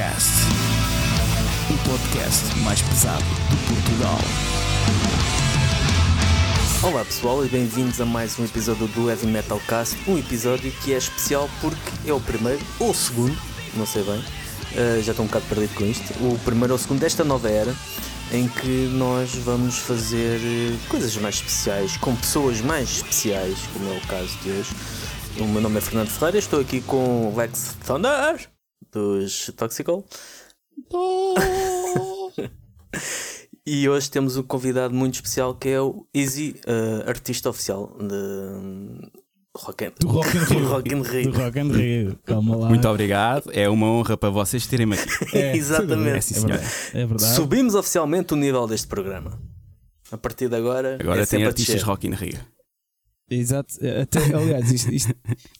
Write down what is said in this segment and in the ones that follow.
Heavy Metal Cast, o podcast mais pesado de Portugal. Olá pessoal e bem-vindos a mais um episódio do Heavy Metal Cast. Um episódio que é especial porque é o primeiro ou o segundo, não sei bem, uh, já estou um bocado perdido com isto. O primeiro ou o segundo desta nova era em que nós vamos fazer eh, coisas mais especiais com pessoas mais especiais, como é o caso de hoje. O meu nome é Fernando Ferreira, estou aqui com Lex Thunder dos Toxical. e hoje temos um convidado muito especial que é o Easy, uh, artista oficial de Rock and, do Rock and Rio. Rock and Rio. Do Rock and Rio. Calma lá. Muito obrigado, é uma honra para vocês terem-me aqui. É, Exatamente. É, sim, senhor. É verdade. Subimos oficialmente o nível deste programa. A partir de agora, Agora é tem artistas. Rock in Rio. Exato. Até, aliás, isto, isto,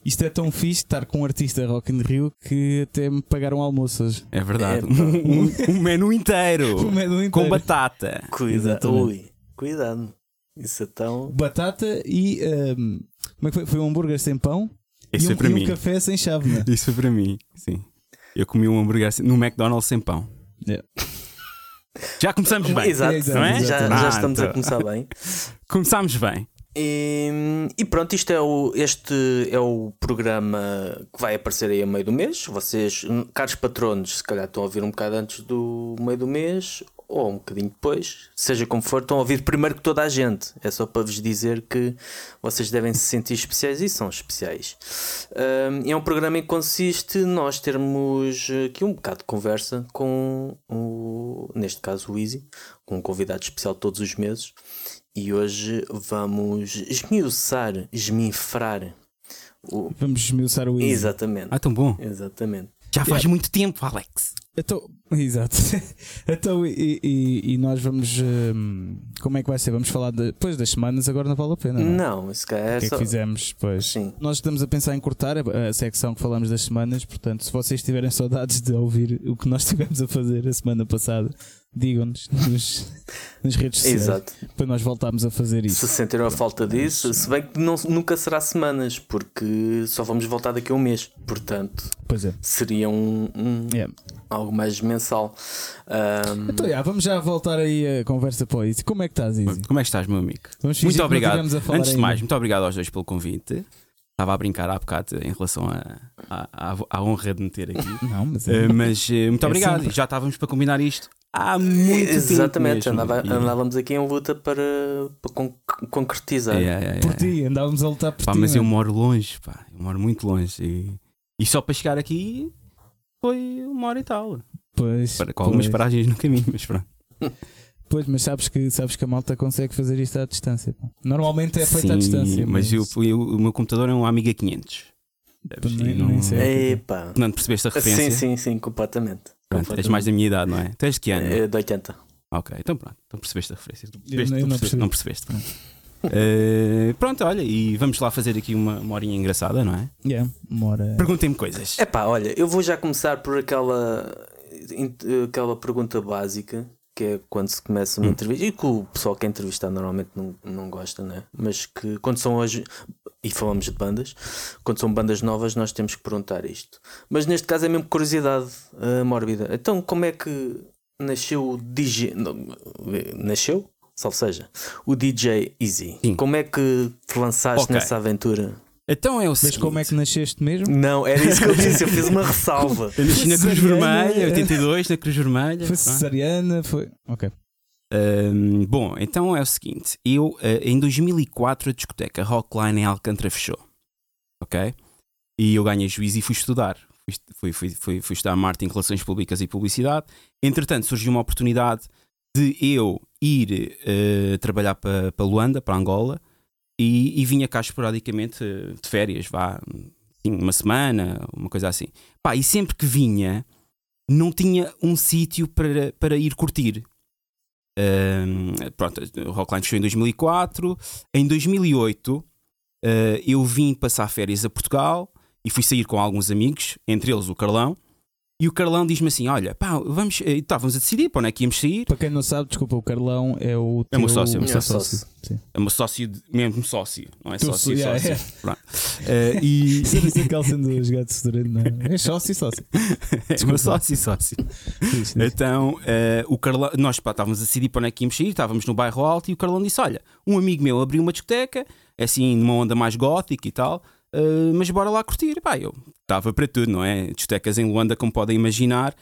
isto é tão fixe estar com um artista Rock in Rio que até me pagaram almoço hoje. É verdade. É, um, um- um menu inteiro. O menu inteiro. Com batata. Cuidado, ui, cuidado. Isso é tão. Batata e. ahm, como é que foi? Foi um hambúrguer sem pão Isso e, um, para e um mim. café sem chávena. Isso foi para mim, sim. Eu comi um hambúrguer sem- no McDonald's sem pão. É. Já começamos bem. Exato, Exato, não é? já, já estamos a começar bem. Começámos bem. E, e pronto, isto é o, este é o programa que vai aparecer aí a meio do mês. Vocês, caros patronos, se calhar estão a ouvir um bocado antes do meio do mês ou um bocadinho depois, seja como for, estão a ouvir primeiro que toda a gente. É só para vos dizer que vocês devem se sentir especiais e são especiais. Hum, é um programa em que consiste nós termos aqui um bocado de conversa com o, neste caso o Easy, com um convidado especial todos os meses. E hoje vamos esmiuçar, esminfrar. O... Vamos esmiuçar o Easy. Exatamente. Ah, tão bom. Exatamente. Já faz muito tempo, Alex. Então, exato. então, e, e- e nós vamos. ahm, como é que vai ser? Vamos falar de- depois das semanas, agora não vale a pena. Não, é? Não, isso cá é O que é só. que fizemos? Pois. Sim. Nós estamos a pensar em cortar a, a secção que falamos das semanas, portanto, se vocês tiverem saudades de ouvir o que nós estivemos a fazer a semana passada, digam-nos nos, nas redes sociais. Exato. Depois nós voltámos a fazer isso. Se sentiram a falta disso, se bem que não, nunca será semanas, porque só vamos voltar daqui a um mês. Portanto, Pois é. seria um, um- Yeah. algo mais mensal. Ahm, Então, já, vamos já voltar aí a conversa para isso. Como é que estás, Izzy? Como é que estás, meu amigo? Muito obrigado. tivemos a falar Antes de ainda. mais, muito obrigado aos dois pelo convite. Estava a brincar há bocado em relação à à- honra de me ter aqui. Não, mas é. Uh, mas uh, muito É obrigado. sempre. Já estávamos para combinar isto há muito tempo. Exatamente, mesmo. andava- E- andávamos aqui em luta para, para con- concretizar. É, é, é, por é. ti, andávamos a lutar por Pá, ti. mas eu mano. moro longe, pá. Eu moro muito longe. E, e só para chegar aqui foi uma hora e tal. Pois, Para, com algumas pois. paragens no caminho, mas pronto. Pois, mas sabes que, sabes que a malta consegue fazer isto à distância. pá. Normalmente é feito à Sim, distância. Mas eu, eu- o meu computador é um Amiga 500. Deves- não, sei. Epá. não percebeste a Sim, referência? sim, sim, completamente. Pronto, és mais da minha idade, não é? Tu és de que ano? É de 80. Ok, então pronto, então percebeste a referência. Tu Eu percebeste, não- tu não percebeste, não percebeste. Eh, pronto, olha, e vamos lá fazer aqui uma, uma horinha engraçada, não é? Yeah, uma hora. Perguntem-me coisas. Epá, olha, eu vou já começar por aquela, in- aquela pergunta básica que é quando se começa uma Hum. entrevista e que o pessoal que é entrevistado normalmente não, não gosta, né? Mas que quando são hoje, e falamos de bandas, quando são bandas novas, nós temos que perguntar isto. Mas neste caso é mesmo curiosidade ah, mórbida. Então, como é que nasceu o DJ? Nasceu? Salve seja, o DJ Easy. Sim. Como é que te lançaste Ok. nessa aventura? Então é o Mas seguinte. como é que nasceste mesmo? Não, era isso que eu disse, eu fiz uma ressalva. Eu nasci na Cruz Cesariana. Vermelha, 82, na Cruz Vermelha. Foi é? cesariana? Foi. Ok. Ahm, bom, então é o seguinte: eu, ah, em 2004, a discoteca Rockline em Alcântara fechou. Ok? E eu ganhei juízo e fui estudar. Fui, fui, fui, fui, estudar marketing, relações públicas e publicidade. Entretanto, surgiu uma oportunidade de eu ir eh, trabalhar para para Luanda, para Angola, e, e vinha cá esporadicamente eh, de férias, vá, assim, uma semana, uma coisa assim. Pá, e sempre que vinha, não tinha um sítio para, para ir curtir. Ahm, pronto, o Rockline fechou em 2004. Em 2008, eh, eu vim passar férias a Portugal e fui sair com alguns amigos, entre eles o Carlão. E o Carlão diz-me assim: Olha, pá, vamos. eh, Estávamos a decidir para onde é que íamos sair. Para quem não sabe, desculpa, o Carlão é o. É o meu teu- sócio, é teu meu sócio. Sim. É o meu sócio, mesmo sócio, não é Tu sócio, só- yeah, sócio. Pronto. Eh, e Isso é assim que ele sendo jogado de Sedurante, não é? É sócio sócio. é o meu sócio, sócio. Diz, diz. Então, eh, o Carlão, nós pá, estávamos a decidir para onde é que íamos sair, estávamos no bairro alto e o Carlão disse: Olha, um amigo meu abriu uma discoteca, assim, numa onda mais gótica e tal, eh, mas bora lá curtir. Pá, eu estava para tudo, não é? Discotecas em Luanda, como podem imaginar,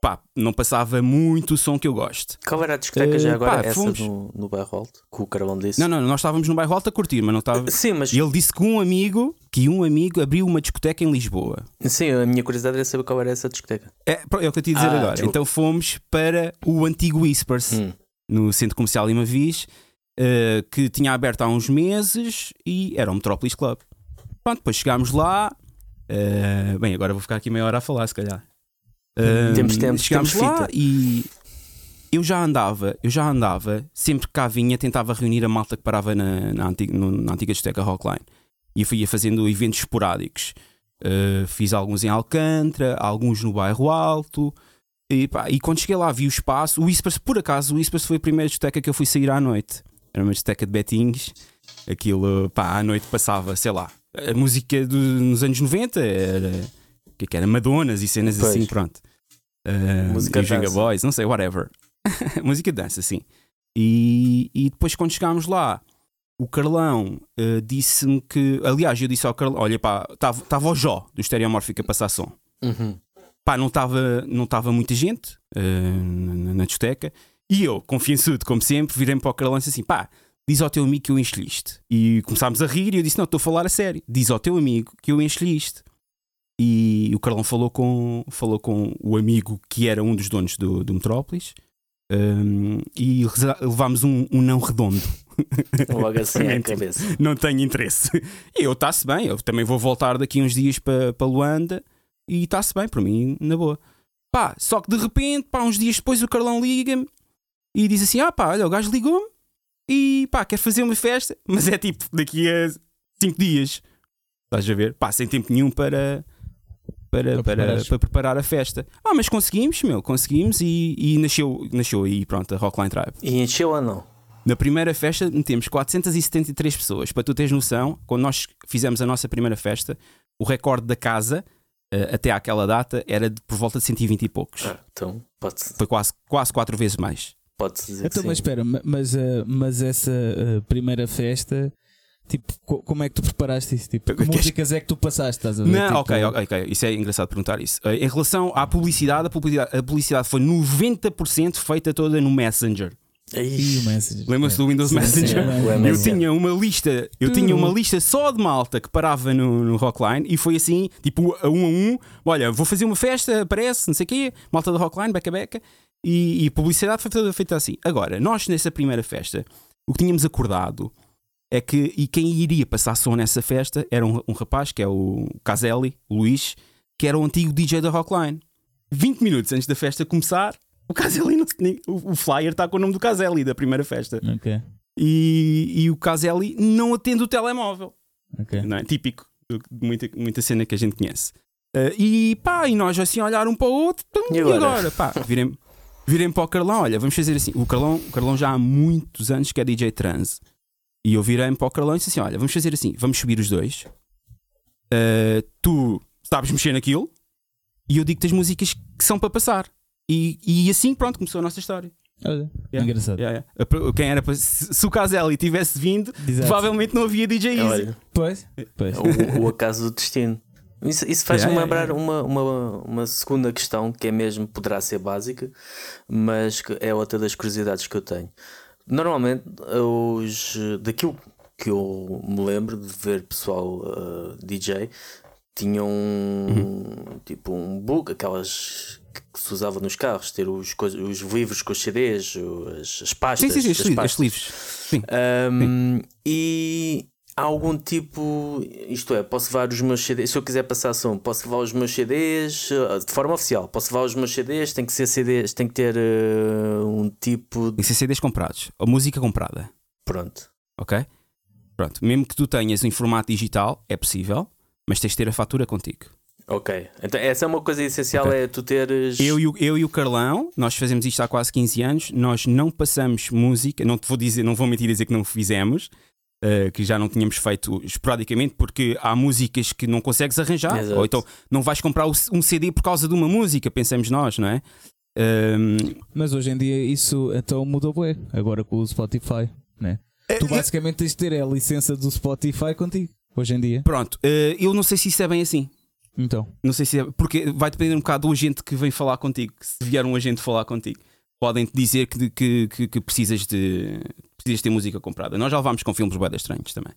pá, não passava muito o som que eu gosto. Qual era a discoteca Eh, já agora? pá, fomos- no, no bairro alto? Que o Carlão disse? Não, não, nós estávamos no bairro alto a curtir, mas não estava. Sim, mas ele disse que um amigo, que um amigo abriu uma discoteca em Lisboa. sim, a minha curiosidade era saber qual era essa discoteca. É, é o que eu te ia dizer Ah, agora. desculpa. Então fomos para o antigo Whispers. Hum. no Centro Comercial Limavis, eh, que tinha aberto há uns meses e era o Metrópolis Club. Pronto, depois chegámos lá. eh, bem, agora vou ficar aqui meia hora a falar, se calhar. Eh, Temos tempo, chegámos temos lá fita. e eu já andava, eu já andava, sempre que cá vinha, tentava reunir a malta que parava na, na, antiga, no- na antiga discoteca Rockline. E eu fui- ia fazendo eventos esporádicos. Eh, fiz alguns em Alcântara, alguns no bairro Alto. E, pá, e quando cheguei lá vi o espaço. O Whispers, por acaso, o Whispers foi a primeira discoteca que eu fui sair à noite. Era uma discoteca de betinhos. Aquilo, pá, à noite passava, sei lá, a música do- nos anos 90 era. Que que era? Madonas e cenas Pois. assim, pronto. Uh, Música e dança. Boys, não sei, whatever. música de dança, sim. E, e depois, quando chegámos lá, o Carlão uh, disse-me que. Aliás, eu disse ao Carlão: olha, pá, estava o Jó do Estereomórfico a passar som. Uhum. Pá, não estava não tava muita gente uh, na, na discoteca. E eu, confiançudo, como sempre, virei-me para o Carlão e disse assim: pá, diz ao teu amigo que eu encho-lhe isto. E começámos a rir e eu disse: não, estou a falar a sério. Diz ao teu amigo que eu encho-lhe isto. E o Carlão falou com, falou com o amigo que era um dos donos do, do Metrópolis. um, e levámos um, um não redondo. Logo assim à Exatamente. cabeça. não tenho interesse. E eu está-se bem, eu também vou voltar daqui uns dias para para Luanda e está-se bem, para mim, na boa. Pá, só que de repente, pá, uns dias depois o Carlão liga-me e diz assim: Ah, pá, olha, o gajo ligou-me e pá, quer fazer uma festa, mas é tipo daqui a 5 dias. Estás a ver? Pá, sem tempo nenhum para. Para, Para para, preparar a festa. Ah, mas conseguimos, meu, conseguimos e, e nasceu, nasceu aí, pronto, a Rockline Tribe. E encheu ou não? Na primeira festa metemos 473 pessoas. Para tu teres noção, quando nós fizemos a nossa primeira festa, o recorde da casa eh, até àquela data era de, por volta de 120 e poucos. Ah, então pode-se Foi quase, quase quatro vezes mais. Pode dizer Então, que mas sim. espera, ma- mas, mas essa ah, primeira festa, tipo, co- como é que tu preparaste isso? Tipo, que músicas é que tu passaste? Estás a ver? Não, Tipo, ok, ok, ok. Isso é engraçado perguntar isso. Eh, em relação à publicidade, a publicidade, a publicidade foi 90% feita toda no Messenger. E Messenger. Lembram-se do Windows Sim, Messenger? sim, é. Eu tinha uma lista, eu tinha uma lista só de malta que parava no, no Rockline e foi assim, tipo, a um a um. Olha, vou fazer uma festa, aparece, não sei o quê, malta da Rockline, beca beca. E, e a publicidade foi toda feita assim. Agora, nós nessa primeira festa, o que tínhamos acordado é que, e quem iria passar som nessa festa era um, um rapaz que é o Caselli, Luís, que era o antigo DJ da Rockline. 20 minutos antes da festa começar, o Caselli, não, nem- o o flyer está com o nome do Caselli da primeira festa Ok, e, e o Caselli não atende o telemóvel. ok. Não é? Típico de muita, muita cena que a gente conhece. Ah, e pá, e nós assim a olhar um para o outro, E e agora? agora? Pá, virem, virem para o Carlão, olha, vamos fazer assim. O Carlão, o Carlão já há muitos anos que é DJ trans. E eu virei-me para o Carlão e disse assim: olha, vamos fazer assim, vamos subir os dois. Ah, tu sabes mexer naquilo e eu digo-te as músicas que são para passar. E, e assim, pronto, começou a nossa história. Olha, Yeah. engraçado. Yeah, yeah. Quem era se, se o Caselli tivesse vindo, Exato. provavelmente não havia DJ Easy. olha, Pois, pois. o, o acaso do destino. Isso, isso faz-me Yeah, lembrar yeah, Uma, uma, uma segunda questão que é mesmo, poderá ser básica, mas que é outra das curiosidades que eu tenho. Normalmente, os, daquilo que eu me lembro de ver pessoal uh, DJ, tinham um, tipo um book, aquelas que se usava nos carros, ter os, os livros com os CDs, as, as pastas. Sim, sim, sim, as pastas. estes livros. Sim. Um, e há algum tipo, isto é, posso levar os meus CDs, se eu quiser passar som, posso levar os meus CDs uh, de forma oficial, posso levar os meus CDs, tem que ser CDs, tem que ter uh, um tipo de. Tem que ser CDs comprados. Ou música comprada. Pronto. Ok? Pronto. Mesmo que tu tenhas em formato digital, é possível, mas tens de ter a fatura contigo. Ok. Então essa é uma coisa essencial, Ok. é tu teres. Eu e, o, eu e o Carlão, nós fazemos isto há quase 15 anos, nós não passamos música, não te vou dizer, não vou mentir a dizer que não fizemos, eh, que já não tínhamos feito esporadicamente, porque há músicas que não consegues arranjar, Exato. ou então não vais comprar um CD por causa de uma música, pensamos nós, não é? Ehm, Mas hoje em dia isso então mudou bem. Agora com o Spotify, né? Tu basicamente tens de ter a licença do Spotify contigo. Hoje em dia. pronto, eh, eu não sei se isso é bem assim. Então. Não sei se é, porque vai depender um bocado do agente que vem falar contigo. Se vier um agente falar contigo, podem te dizer que, que, que, que precisas de precisas ter música comprada. Nós já levámos com filmes bué estranhos também.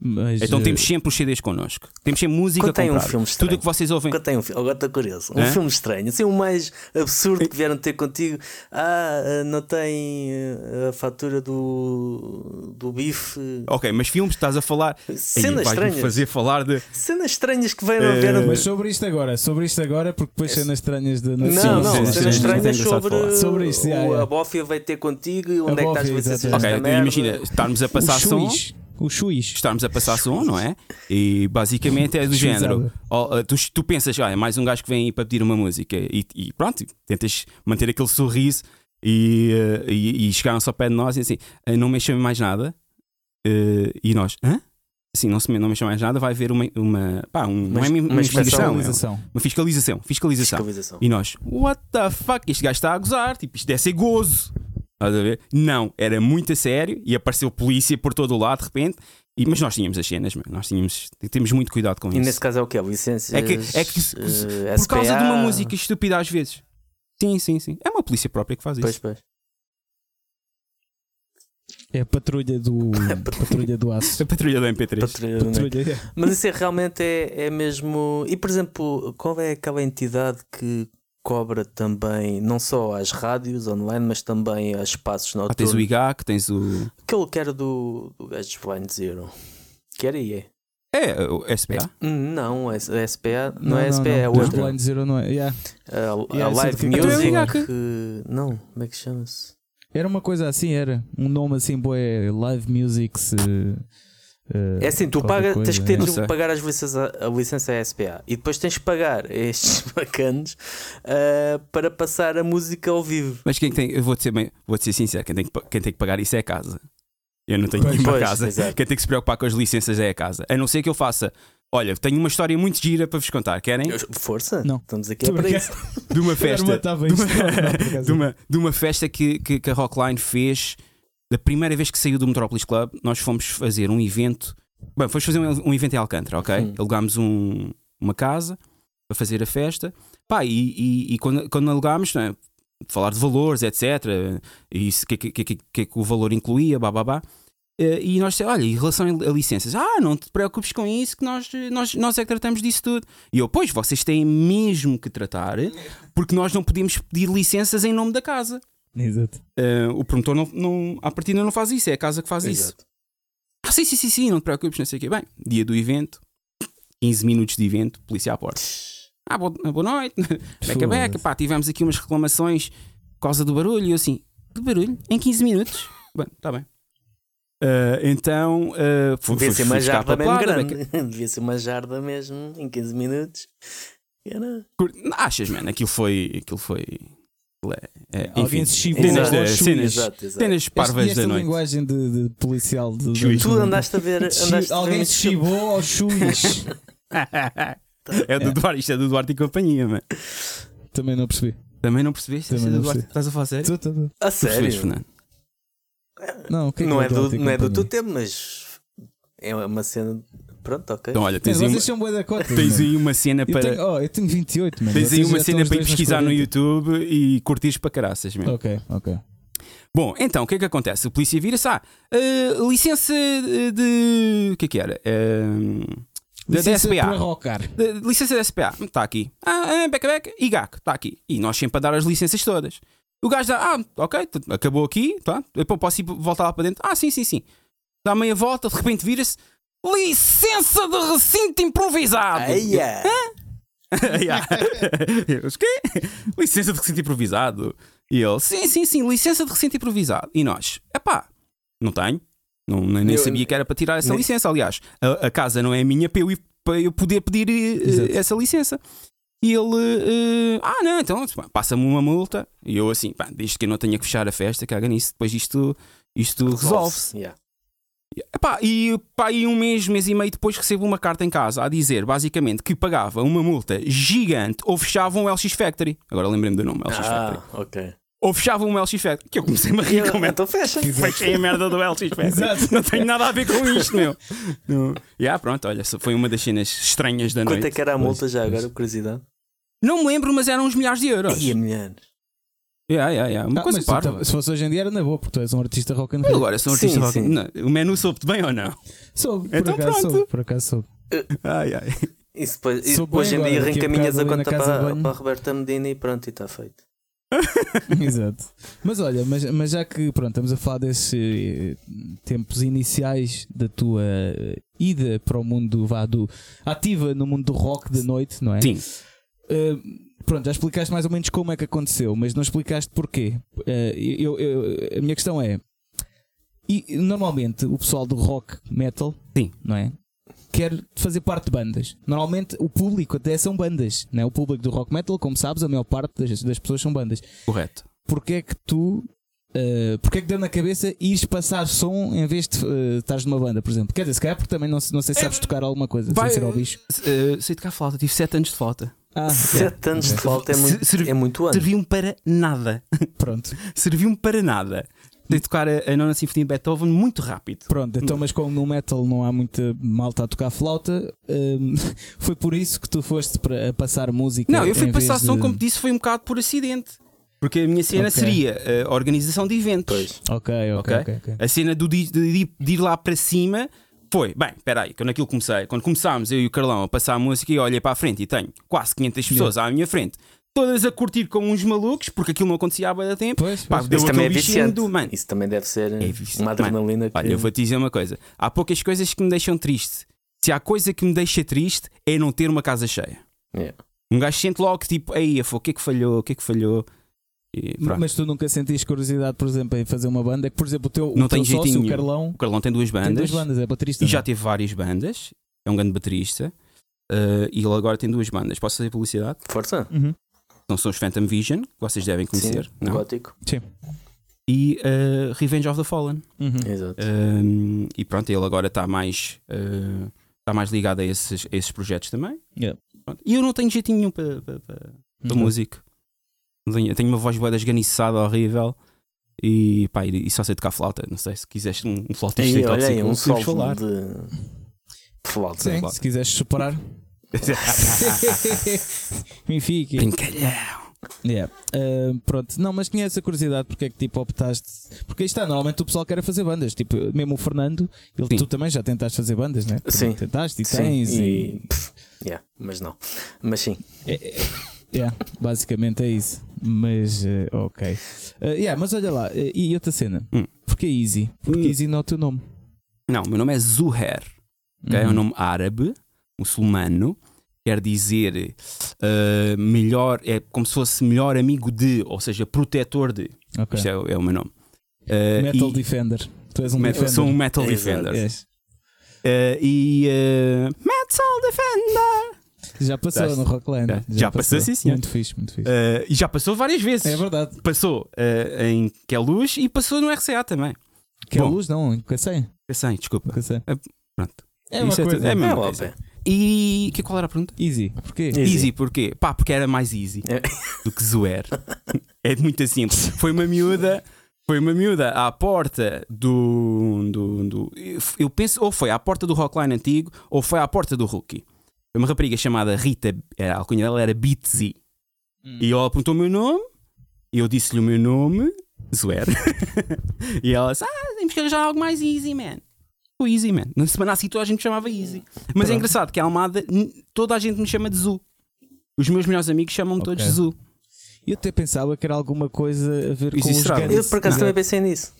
Mas, Então eh, temos sempre os CDs connosco. Temos sempre música Quando tem um filme Tudo estranho. o que vocês ouvem. Agora tem um filme, agora estou curioso. Um Hã? filme estranho, assim, o mais absurdo que vieram ter contigo. Ah, ah, não tem ah, a fatura do, do bife. Ok, mas filmes estás a falar. Cenas estranhas. fazer falar de. Cenas estranhas que vieram, Eh, vieram Mas sobre isto agora, sobre isto agora, porque depois cenas estranhas de Não, Sim, não, sim, cenas estranhas sobre. Sobre isto, o- yeah. a bófia vai ter contigo e onde é que estás a ver exatamente. Ok, imagina, estarmos a o passar som. O Xuiz. Estarmos a passar som, não é? E basicamente é do género. ó, tu, tu pensas, ah, é mais um gajo que vem aí para pedir uma música e, e pronto, tentas manter aquele sorriso e, eh, e, e chegaram-se ao pé de nós e assim, "Ah, não mexam mais nada. Eh, e nós, hã? Assim, não, se, não mais nada, vai haver uma. uma pá, um, não é uma, Uma é Fiscalização. uma fiscalização. Fiscalização. Fiscalização. E nós, what the fuck? Este gajo está a gozar, tipo, isto deve ser gozo. Estás a ver? Não, era muito a sério e apareceu polícia por todo o lado de repente. E, mas nós tínhamos as cenas, nós tínhamos, temos muito cuidado com E isso. nesse caso é o quê? Licenças? É que, é que eh, por causa de uma música estúpida às vezes. Sim, sim, sim. É uma polícia própria que faz isso. Pois, pois. É a patrulha do. patrulha do aço. A patrulha do MP3. Patrulha do Patrulha, é. Mas isso é realmente é, é mesmo. E por exemplo, qual é aquela entidade que cobra também não só às rádios online, mas também a espaços Ah, tens o noturnos? IGAC, tens o. Aquele que era do, do gajo de Blind Zero. Que era e é. É, o SPA. Hum, Não, a SPA não, é SPA, é Os outra. Blind Zero não é. Yeah. A, a Yeah, Live que é que Music. a que- Não, como é que chama-se? Era uma coisa assim, era. Um nome assim, boé. Live Musics. eh, eh, É assim, tu paga, coisa, tens que ter é. De sei. pagar as licenças, a licença SPA e depois tens que pagar estes bacanos ah, para passar a música ao vivo. Mas quem tem, eu vou-te ser, bem- vou-te ser sincero, quem tem, que, quem tem que pagar isso é a casa. Eu não tenho Pois, nenhuma pois, casa. exato. Quem tem que se preocupar com as licenças é a casa. A não ser que eu faça. Olha, tenho uma história muito gira para vos contar. Querem? Força? Não. Estamos aqui é para isso. De uma festa. por acaso. de, uma, de uma festa que, que, que a Rockline fez. Da primeira vez que saiu do Metropolis Club, nós fomos fazer um evento. Bem, fomos fazer um, um evento em Alcântara, ok? Hum. Alugámos um- uma casa para fazer a festa. Pá, e, e- e quando, quando alugámos, é? falar de valores, etc. E o que, que, que, que, o valor incluía, babá. E nós dissemos, olha, em relação a licenças, ah, não te preocupes com isso, que nós, nós, nós é que tratamos disso tudo. E eu, pois, vocês têm mesmo que tratar, porque nós não podemos pedir licenças em nome da casa. Exato. Uh, o promotor não, não, à partida não faz isso, é a casa que faz isso. Exato. Ah, sim, sim, sim, sim, não te preocupes, não sei o quê. Bem, dia do evento, 15 minutos de evento, polícia à porta. Ah, boa, boa noite, beca beca, pá, tivemos aqui umas reclamações por causa do barulho. E eu assim, de barulho? Em 15 minutos? Bem, está bem. Uh, então, uh, fui, Devia fui, ser uma jarda mesmo grande. beca- Devia ser uma jarda mesmo em 15 minutos. Era... Achas, mano, aquilo foi. Aquilo foi. É, é, Alguém enfim, se chivou cenas, Exato. de, aos cenas, Exato, exato. cenas Este- parvas e esta da noite. linguagem de, de policial de, de-. Tu andaste a ver. Andaste Alguém se chivou ao chuis. é o do Duarte, isto é do Duarte e companhia, mano. Também não percebi. Também não percebeste? Também Isto é não do Duarte? percebi. Estás a falar sério? Tu, tu, tu. A sério? Fernando? Não, o que é que Não é é do, não é do teu tempo, mas é uma cena. Pronto, ok. Então, olha, É, tens, aí, uma, vocês são bué da cota. tens mano. aí uma cena Eu para. tenho, oh, eu tenho 28, mano. Tens aí uma cena para ir pesquisar no 40. YouTube e curtires para caraças mesmo. Ok, ok. Bom, então o que é que acontece? O polícia vira-se, ah, eh, licença de. O que é que era? Eh, da, Licença SPA. De- licença da SPA, está aqui. Ah, ah, beca beca, IGAC, está aqui. E nós sempre a dar as licenças todas. O gajo dá, ah, ok, acabou aqui, tá? Depois posso ir voltar lá para dentro? Ah, sim, sim, sim. Dá meia volta, de repente vira-se. Licença de recinto improvisado! Eia! Yeah. Eu, "Os quê? Licença de recinto improvisado. E ele, sim, sim, sim, licença de recinto improvisado. E nós, epá, não tenho. Não, nem nem Eu- sabia que era para tirar essa nem- licença. Aliás, a, a casa não é minha para eu para eu poder pedir Exato. essa licença. E ele, eh, ah, não, então passa-me uma multa. E eu assim, pá, desde que eu não tenha que fechar a festa, caga nisso, depois isto, isto resolve-se. Yeah. Epá, e pá, e um mês, mês e meio depois recebo uma carta em casa a dizer basicamente que pagava uma multa gigante ou fechava um LX Factory. Agora lembrei-me do nome, LX Factory. Ah, ok. Ou fechava um LX Factory. Que eu comecei a rir com Então fecha. Fechei a merda do LX Factory. Exato. Não tenho nada a ver com isto, meu. Não. Yeah, pronto, olha, foi uma das cenas estranhas da noite. Quanto é que era a multa já agora, por curiosidade? Não me lembro, mas eram uns milhares de euros. Ia milhares. Yeah, yeah, yeah. Uma Ah, coisa mas tu parva. se fosse hoje em dia era na boa, porque tu és um artista rock and Eu roll. agora sou um artista Sim, rock. sim. Não, o menu soube-te bem ou não? Soube, por Então acaso pronto. soube, por acaso soube. Ai, ai. Isso depois, e hoje em agora, dia reencaminhas a conta para, para a Roberta Medina e pronto, e está feito. Exato. Mas olha, mas, mas já que pronto, estamos a falar desses eh, tempos iniciais da tua eh, ida para o mundo vá, do, ativa no mundo do rock de noite, não é? Sim. Eh, pronto, já explicaste mais ou menos como é que aconteceu, mas não explicaste porquê. Eh, eu, eu- a minha questão é: e, normalmente o pessoal do rock metal, Sim. não é? Quer fazer parte de bandas. Normalmente o público até são bandas, não é? O público do rock metal, como sabes, a maior parte das, das pessoas são bandas Correto. porque é que tu. Uh, porque é que deu na cabeça ires passar som em vez de uh, estares numa banda, por exemplo? Quer dizer, se calhar porque também não, não sei se sabes tocar alguma coisa, Vai- sem ser ao bicho. Uh, sei tocar flauta, tive 7 anos de flauta. Ah, Sete anos de ok. flauta é muito, Servi- é muito ano. Serviu-me para nada. Pronto, Serviu-me para nada. Sei tocar a, a nona sinfonia de Beethoven muito rápido. pronto. Então, mas como no metal não há muita malta a tocar flauta, um, foi por isso que tu foste para a passar música. Não, eu fui passar som, de- como disse, foi um bocado por acidente. Porque a minha cena Ok. seria a organização de eventos. Pois. Ok, ok, ok. ok. A cena do, de, de- de ir lá para cima foi, bem, espera aí, quando aquilo comecei, quando começámos eu e o Carlão a passar a música e olhei para a frente e tenho quase 500 pessoas à minha frente, todas a curtir como uns malucos, porque aquilo não acontecia há bem tempo. Pois, Pá, pois. Isso também é viciante. do, mano, Isso também deve ser É uma adrenalina que. Olha, eu vou-te dizer uma coisa: há poucas coisas que me deixam triste. Se há coisa que me deixa triste é não ter uma casa cheia. Yeah. Um gajo sente logo tipo, aí, o que é que falhou? O que é que falhou? E. Mas tu nunca sentiste curiosidade, por exemplo, em fazer uma banda? É que, por exemplo, o teu, Não o teu tem sócio, o. Carlão, O Carlão tem duas tem bandas, duas bandas, é baterista. e já não é? teve várias bandas. É um grande baterista. eh, e ele agora tem duas bandas. Posso fazer publicidade? Força. Uhum. Não são os Phantom Vision, que vocês devem conhecer. Sim, não? gótico. Sim. E eh, Revenge of the Fallen. Uhum. Exato. Um, e pronto, ele agora está mais, uh, está mais ligado a esses, a esses projetos também. Yeah. E eu não tenho jeitinho nenhum para, para, para, para Ok. músico. Tenho, tenho uma voz boa esganiçada, horrível. E, pá, e, e só sei tocar flauta. Não sei se quiseste um, um flautista e aí, um solo falar. de. flauta. Sim, Claro. se quiseres superar. Benfica. Brincalhão. Yeah. Uh, pronto, não, mas tinha essa curiosidade porque é que tipo optaste. Porque aí está, normalmente o pessoal quer fazer bandas, tipo, mesmo o Fernando, ele, Sim. tu também já tentaste fazer bandas, né? Sim. Tentaste e Sim, tens e. e. pff, yeah, mas não. Mas sim. Yeah, basicamente é isso. Mas, uh, ok. Uh, yeah, mas olha lá, uh, e outra cena? Hum. Porque Easy? Porque Hum. Easy não é o teu nome. Não, meu nome é Zuher. ok? É um Uhum. nome árabe, muçulmano. Quer dizer, uh, melhor, é como se fosse melhor amigo de, ou seja, protetor de. Ok. Isto é, é o meu nome. Uh, Metal e- Defender. Tu és um Metal- Defender. sou um Metal. Defender. Uh, e uh, Metal Defender! Já passou Já- no Rockland. já- já passou, sim, senhor. Muito fixe, muito fixe. Uh, e já passou várias vezes. É verdade. Passou uh, em Que é Luz e passou no RCA também. Que é Bom. luz, não, nunca sei. Sei, desculpa. Nunca sei. Pronto. É uma Isso é coisa. é É mesmo. coisa. pé. E que, qual era a pergunta? Easy. Porquê? Easy. Easy, porquê? Pá, porque era mais easy É. do que Zoer. é muito simples. Foi uma miúda, foi uma miúda à porta do, do, do- Eu penso, ou foi à porta do Rockline antigo, ou foi à porta do Rookie. Foi uma rapariga chamada Rita, era, a alcunha dela era Bitsy. E ela apontou o meu nome, e eu disse-lhe o meu nome, Zoer. e ela disse: Ah, temos que arranjar algo mais easy, man. O Easy, man. Na semana assim toda a gente me chamava Easy. Mas é Pronto. engraçado que a Almada, toda a gente me chama de Zu. Os meus melhores amigos chamam-me todos Ok. Zu. Eu até pensava que era alguma coisa a ver com Isso os será? Guns. Eu por acaso Não. também pensei nisso.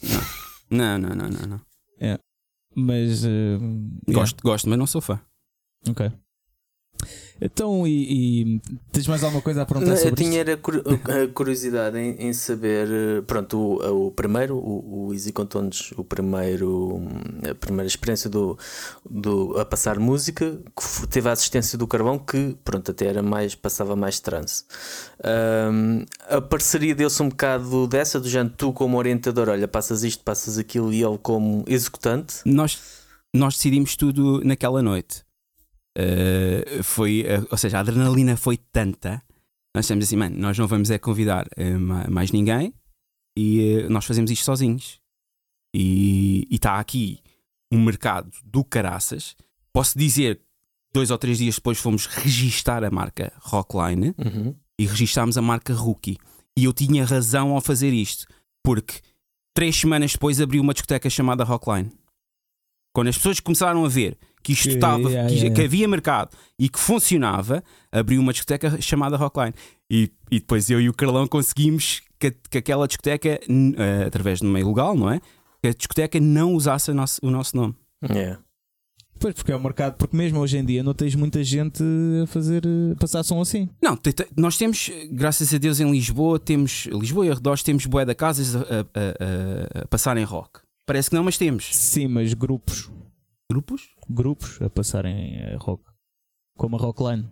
Não, não, não, não. não. Mas. uh. Gosto, gosto, mas não sou fã. Ok. Então, e, e tens mais alguma coisa a perguntar Não, eu sobre tinha a curiosidade em, em saber, eh, pronto, o, o primeiro, o, o Easy contou-nos o primeiro, a primeira experiência do, do a passar música, que teve a assistência do Carvão, que pronto, até era mais, passava mais trance. Hum, a parceria deu-se um bocado dessa, do género, tu como orientador, olha, passas isto, passas aquilo, e ele como executante. Nós, nós decidimos tudo naquela noite. Uh, foi, uh, ou seja, a adrenalina foi tanta. Nós temos assim, mano, nós não vamos é convidar uh, ma- mais ninguém e nós fazemos isto sozinhos. E está aqui um mercado do caraças. Posso dizer, dois ou três dias depois fomos registar a marca Rockline Uhum. e registámos a marca Rookie. E eu tinha razão ao fazer isto, porque três semanas depois abriu uma discoteca chamada Rockline. Quando as pessoas começaram a ver que isto Que- estava, yeah, que, yeah, que havia mercado e que funcionava, abriu uma discoteca chamada Rockline. E, e depois eu e o Carlão conseguimos que, que aquela discoteca, eh, através de um meio legal, não é? Que a discoteca não usasse o nosso, o nosso nome. Yeah. Pois, porque é o mercado, porque mesmo hoje em dia não tens muita gente a fazer, a passar som assim. Não, te- te- nós temos, graças a Deus, em Lisboa, temos Lisboa e arredores, temos bué da casas a, a- a- a passar em rock. Parece que não, mas temos. Sim, mas grupos, Grupos? grupos a passarem eh, rock. Como a Rockline.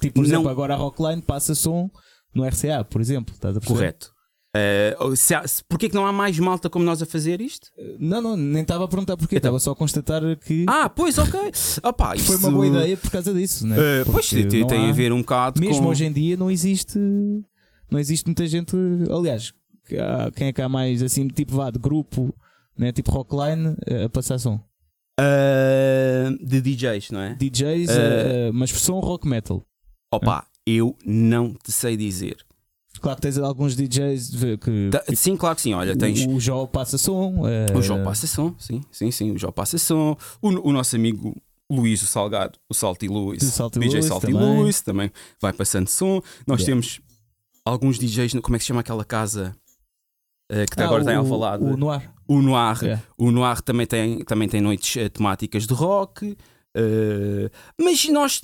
Tipo, por Não- exemplo, agora a Rockline passa som no RCA, por exemplo. Estás a perceber? Correto. Eh, se há- se- Porquê que não há mais malta como nós a fazer isto? Não, não, nem estava a perguntar porquê. Então. Estava só a constatar que Ah, pois, ok. Opa, foi uma boa ideia por causa disso. Né? Eh, pois, tem, não tem há- a ver um bocado Mesmo com... hoje em dia não existe não existe muita gente. Aliás, quem é que há mais assim, tipo vá de grupo, né? tipo rockline, eh, a passar som? Eh, de DJs, não é? DJs, Eh. eh, mas som rock metal. Opa, eu não te sei dizer. Claro que tens alguns DJs que. Ta- Sim, claro que sim. Olha, tens... O, o Jó passa som. O João passa som, sim, sim, sim. O João passa som. O, o nosso amigo Luís o Salgado, o Salty Luís, O Salty DJ Luís Salty também. Luís, também vai passando som. Nós Yeah. temos alguns DJs, como é que se chama aquela casa eh, que ah, agora está em o- Alvalade? O Noir. O Noir. Yeah. O Noir também tem, também tem noites eh, temáticas de rock. eh, mas nós,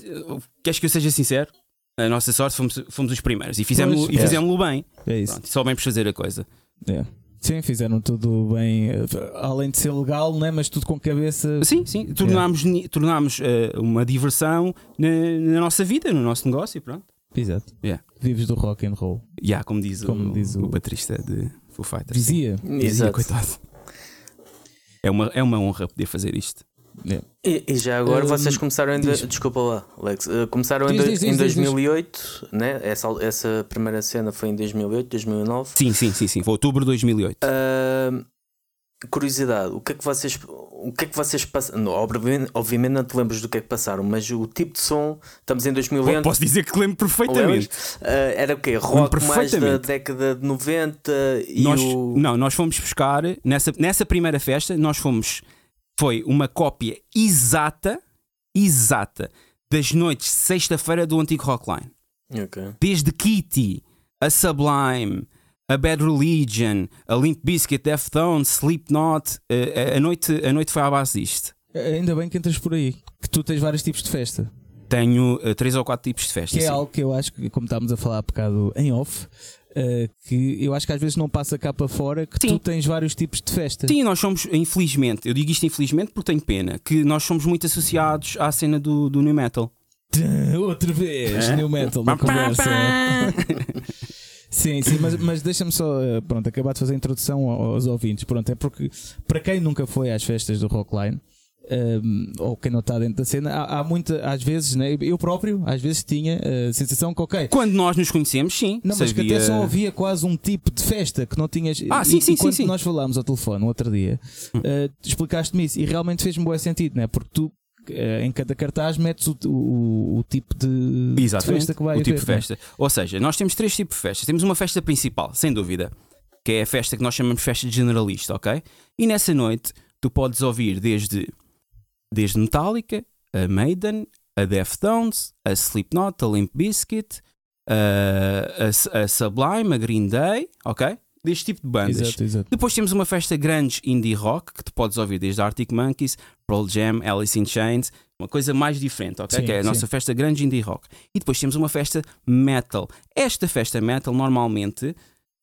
queres que eu seja sincero? A nossa sorte fomos, fomos os primeiros e fizemos, Pois, e é. fizemos-lo bem. É isso. Pronto, soubemos fazer a coisa. É. Sim, fizeram tudo bem. eh, Além de ser legal, né? mas tudo com cabeça. Sim, sim, tornámos, ni- tornámos eh, uma diversão na, na nossa vida, no nosso negócio, pronto. Exato. Yeah. Vives do rock and roll. Yeah, como diz, Como o, diz o- o baterista de Foo Fighters. Dizia. Dizia, Exato. coitado. É uma, é uma honra poder fazer isto. É. E, e já agora Hum, vocês começaram em. diz. Desculpa lá, Alex. Uh, começaram em, Diz, em diz, diz, diz. 2008, né? Essa, essa primeira cena foi em 2008, 2009. Sim, sim, sim, sim. Foi outubro de 2008. Uh, curiosidade, o que é que vocês. O que é que vocês passaram? Obviamente, obviamente não te lembras do que é que passaram, mas o tipo de som. Estamos em 2020. Posso dizer que lembro perfeitamente. Uh, era o quê? Rock mais da década de 90 e Nós, o. Não, nós fomos buscar, nessa, nessa primeira festa, nós fomos. Foi uma cópia exata, exata, das noites de sexta-feira do antigo Rockline. Ok. desde Kitty, a Sublime, a Bad Religion, a Limp Bizkit, Deftones, Slipknot, eh, a, a, noite, a noite foi à base disto. Ainda bem que entras por aí. Que tu tens vários tipos de festa. Tenho eh, três ou quatro tipos de festas. Que é sim. algo que eu acho que, como estávamos a falar há bocado em off, eh, que eu acho que às vezes não passa cá para fora que Sim. tu tens vários tipos de festa. Sim, nós somos, infelizmente, eu digo isto infelizmente porque tenho pena, que nós somos muito associados à cena do, do New Metal. Outra vez, É? New Metal na conversa. Sim, sim, mas, mas deixa-me só eh, pronto, acabar de fazer a introdução aos ouvintes. Pronto, é porque para quem nunca foi às festas do Rockline, ehm, ou quem não está dentro da cena, há, há muita, às vezes, né, eu próprio, às vezes tinha a sensação que, ok, Quando nós nos conhecemos, sim. não, mas que sabia- até só havia quase um tipo de festa que não tinhas. Ah, e, sim, sim, e quando sim, sim. nós falámos ao telefone outro dia, eh, tu explicaste-me isso e realmente fez-me bom sentido, né? Porque tu eh, em cada cartaz metes o, o, o tipo de, de festa que vai o tipo de né? festa. Ou seja, nós temos três tipos de festas. Temos uma festa principal, sem dúvida, que é a festa que nós chamamos de festa de generalista, ok? E nessa noite tu podes ouvir desde, desde Metallica, a Maiden, a Deftones, a Slipknot, a Limp Bizkit, a, a, a Sublime, a Green Day, ok? Deste tipo de bandas. Exato, exato. Depois temos uma festa grande indie rock que tu podes ouvir desde Arctic Monkeys, Pearl Jam, Alice in Chains, Uma coisa mais diferente, ok? Sim, que é a sim. nossa festa grande indie rock. E depois temos uma festa metal. Esta festa metal, normalmente,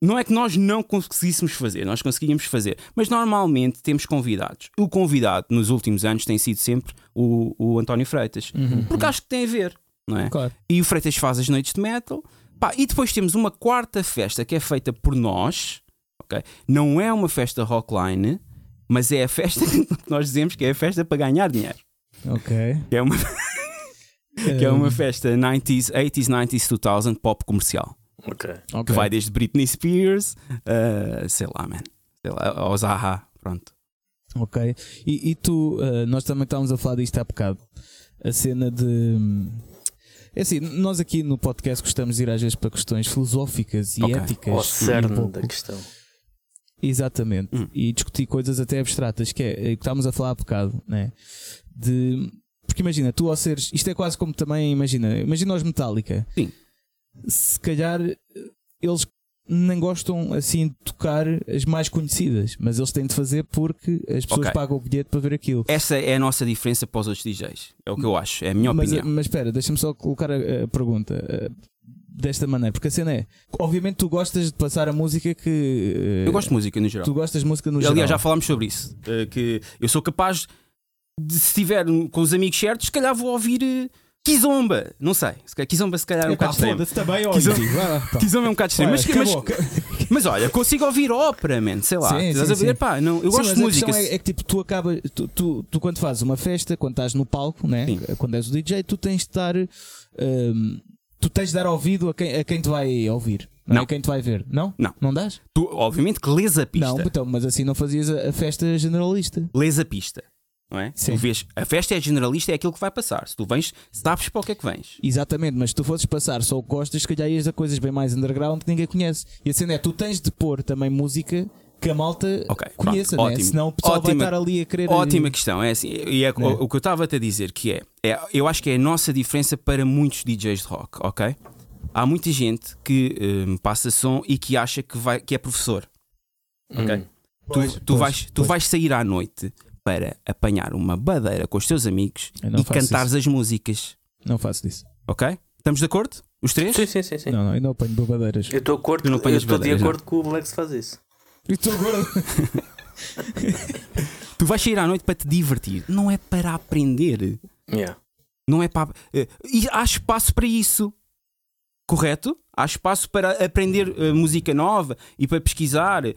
não é que nós não conseguíssemos fazer, nós conseguíamos fazer, mas normalmente temos convidados. O convidado nos últimos anos tem sido sempre o, o António Freitas, porque acho que tem a ver, não é? Claro. E o Freitas faz as noites de metal. Pá, e depois temos uma quarta festa que é feita por nós, ok? Não é uma festa rockline, mas é a festa que nós dizemos que é a festa para ganhar dinheiro. Ok. Que é uma, que é Hum. uma festa 90s, 80s, 90s, 2000 pop comercial. Ok. Que vai desde Britney Spears, uh, sei lá, man. Sei lá, ao Zaha, pronto. Ok. E, e tu, eh, nós também estávamos a falar disto há bocado. A cena de. É assim, nós aqui no podcast gostamos de ir às vezes para questões filosóficas e Ok. éticas. Ao um cerne pouco- da questão. Exatamente. Hum. E discutir coisas até abstratas, que é é o que estávamos a falar há bocado, né? De. Porque imagina, tu ao seres. Isto é quase como também, imagina, imagina os Metallica. Sim. Se calhar eles nem gostam assim de tocar as mais conhecidas, mas eles têm de fazer porque as pessoas Ok. pagam o bilhete para ver aquilo. Essa é a nossa diferença para os outros DJs. É o que eu acho, é a minha mas, opinião. mas espera, deixa-me só colocar a, a pergunta eh, desta maneira, porque a cena é: obviamente tu gostas de passar a música que. eh, Eu gosto de música no geral. Tu gostas de música no Aliás, geral. já falámos sobre isso. uh, que eu sou capaz de, se estiver com os amigos certos, se calhar vou ouvir Kizomba. Não sei. Kizomba se calhar é um bocado extremo. foda-se também, Kizomba-. Kizomba é um bocado extremo. Olha, Mas, mas, mas olha, consigo ouvir ópera, man. Sei lá. Sim, Estás sim, a ver? Pá, não, eu Sim, gosto de música. É, é que tipo, tu acabas, tu, tu, tu quando fazes uma festa, quando estás no palco, né? Sim. quando és o DJ, tu tens de estar. hum, tu tens de dar ouvido a quem, a quem te vai ouvir, não, é? Não. A quem te vai ver, não? Não. Não dás? Tu, obviamente que lês a pista. Não, então, mas assim não fazias a, a festa generalista. Lês a pista. Não é? Sim. Tu vês, a festa é generalista, é aquilo que vai passar. Se tu vens, sabes para o que é que vens. Exatamente, mas se tu fosses passar só o que gostas, se calhar ias a coisas bem mais underground que ninguém conhece. E a cena é, tu tens de pôr também música que a malta Ok, conheça, pronto, né? ótimo. senão o pessoal Ótima- vai estar ali a querer. Ótima questão. É assim, e é, o, o que eu estava-te a dizer que é, é, eu acho que é a nossa diferença para muitos DJs de rock, ok? Há muita gente que hum, passa som e que acha que, vai, que é professor. Ok? Hum. Tu, tu, pois, vais, tu pois. vais sair à noite para apanhar uma badeira com os teus amigos Eu e cantares as músicas. Não faço disso. Ok? Estamos de acordo? Os três? Sim, sim, sim. sim. Não, não, eu não apanho babadeiras. Eu estou de acordo, eu de badeiras, acordo que o Lex faz isso. E estou agora. Tu vais sair à noite para te divertir, não é para aprender. Yeah. Não é para. eh, E há espaço para isso. Correto? Há espaço para aprender eh, música nova e para pesquisar. eh.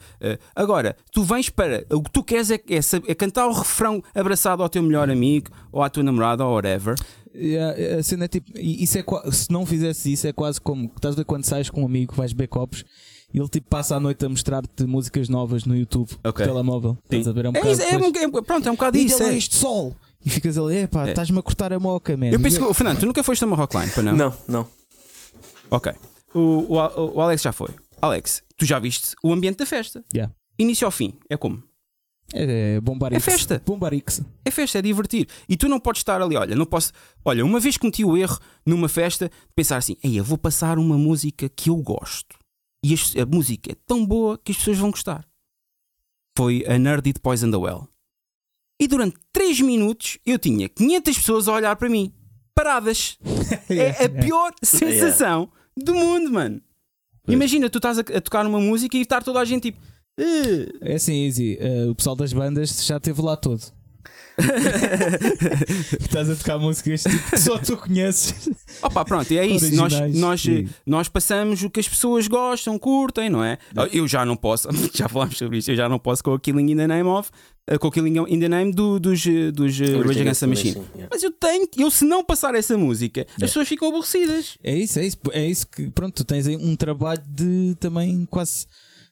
agora, tu vens para. O que tu queres é, é é cantar o refrão abraçado ao teu melhor amigo ou à tua namorada ou whatever. Yeah, a cena é tipo, isso é, se não fizesse isso, é quase como estás a ver quando sais com um amigo, vais beber copos e ele tipo passa a noite a mostrar-te músicas novas no YouTube, Ok. no telemóvel. Estás a ver? É um É, bocado isso, é, um- é- pronto, é um bocado E isso. é este sol! E ficas ali, epá, É. estás-me a cortar a moca, man. Eu penso que. Fernando, tu nunca foste a uma rockline, para não? Não, não. Ok. O, o, o Alex já foi. Alex, tu já viste o ambiente da festa. Yeah. Início ao fim. É como? É, é bombarix. É festa. Bombarix. É festa, é divertir. E tu não podes estar ali, olha, não posso. Olha, uma vez cometi o erro numa festa de pensar assim: ei, eu vou passar uma música que eu gosto. E a música é tão boa que as pessoas vão gostar. Foi a Nerdy de Poison the Well. E durante 3 minutos eu tinha 500 pessoas a olhar para mim, paradas. É a pior sensação do mundo, mano. Pois. Imagina, tu estás a, a tocar uma música e estar toda a gente tipo. "Eh, É assim, Easy. eh, o pessoal das bandas já esteve lá todo. Estás a tocar músicas tipo, que só tu conheces. Opa, pronto, e é isso. Nós, Originais, nós, sim. nós passamos o que as pessoas gostam, curtem, não é? Eu já não posso, já falámos sobre isto, eu já não posso com o Killing in the Name of, eh, com o Killing in the Name do- dos, eh, dos eh, Rage Against the Machine. yeah. Mas eu tenho, eu se não passar essa música, É. as pessoas ficam aborrecidas. É isso, é isso. É isso que, pronto, tu tens aí um trabalho de também quase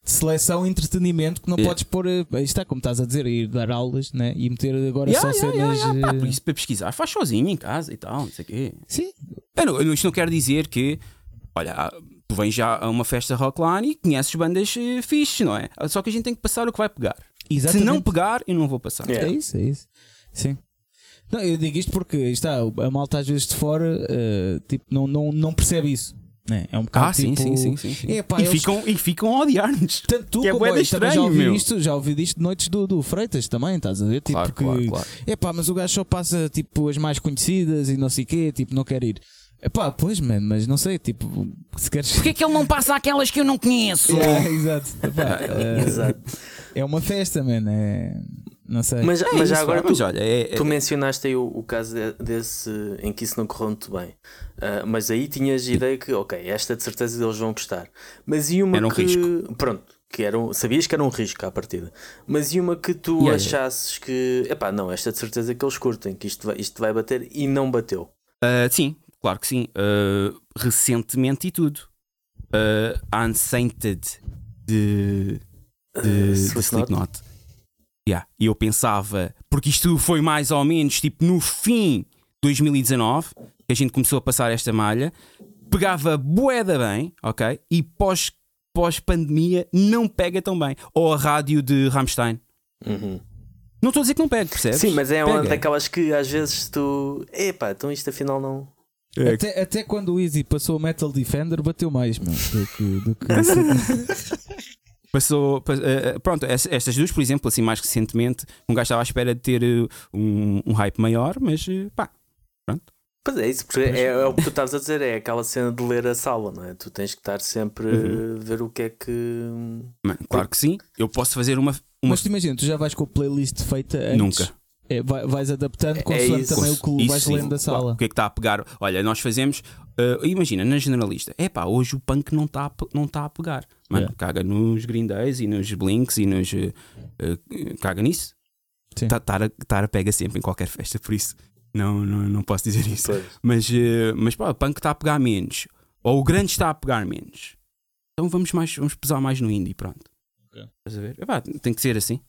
seleção e entretenimento que não Yeah. podes pôr. eh, Aí está, como estás a dizer, ir dar aulas né? e meter agora Yeah, só yeah, cenas. yeah. Pá, eh, por isso, para pesquisar, faz sozinho em casa e tal, não sei o quê. Sim, Eu não- isto não quer dizer que, olha, há- tu vens já a uma festa rockline e conheces bandas eh, fixes, não é? Só que a gente tem que passar o que vai pegar. exatamente. Se não pegar, eu não vou passar. É isso, é isso. Sim. Não, eu digo isto porque está, a malta às vezes de fora eh, tipo, não, não, não percebe isso. Né? É um bocado Ah, tipo... sim, sim, sim, sim. Epá, e, eles- ficam, e ficam a odiar-nos. Tanto tu Que é como eu também já estranho, ouvi meu. isto, já ouvi disto de noites do, do Freitas também, estás a ver? Tipo, Claro, que, claro, claro. Epá, mas o gajo só passa tipo as mais conhecidas e não sei o quê, tipo, não quer ir. Epá, pois, mano, mas não sei, tipo, se queres. Porquê que ele não passa aquelas que eu não conheço? Yeah, exato. Epá, eh, Exato. é uma festa, mano. É... Não sei. Mas, É mas já agora pá, mas tu, olha, é- é- tu mencionaste aí o, o caso de- desse em que isso não correu muito bem. Ah, mas aí tinhas a ideia que, ok, esta de certeza eles vão gostar. Mas e uma Era um que. risco. Pronto, que era um- sabias que era um risco à partida. Mas e uma que tu Yeah, yeah. achasses que, epá, não, esta de certeza que eles curtem, que isto vai, isto vai bater e não bateu. Ah, sim, claro que sim. Ah, recentemente e tudo. Uh, Unsainted de, de, de Slipknot? Yeah. E eu pensava, porque isto foi mais ou menos tipo no fim de 2019 que a gente começou a passar esta malha, pegava boeda bem, ok? E pós, pós-pandemia não pega tão bem. Ou a rádio de Rammstein. Uhum. Não estou a dizer que não pega, percebes? Sim, mas é uma Pega. daquelas que às vezes tu. Epá, então isto afinal não. Até, até quando o Easy passou o Metal Defender, bateu mais, meu, do que. Do que Passou, pa- eh, eh, pronto, es- estas duas, por exemplo, assim mais recentemente, um gajo estava à espera de ter eh, um, um hype maior, mas pá, Pois é, isso, porque é, é o que tu estavas a dizer, é aquela cena de ler a sala, não é? Tu tens que estar sempre Uhum. a ver o que é que. mano, claro que sim. Eu posso fazer uma. uma Mas tu imagina, tu já vais com a playlist feita antes. Nunca. É, vai- vais adaptando É consoante isso. também o que Isso vais sim. lendo da sala. O que é que está a pegar? Olha, nós fazemos. eh, imagina, na generalista, é pá, hoje o punk não está não tá a pegar. Mano, Yeah. caga nos Green Days e nos Blinks e nos. eh, eh, caga nisso. Sim. Tá- Tara Tara pega sempre em qualquer festa, por isso não, não, não posso dizer isso. Pois. Mas, mas pá, o punk está a pegar menos. Ou o grande está a pegar menos. Então vamos, mais, vamos pesar mais no indie, pronto. Ok. Estás a ver? Epá, tem que ser assim.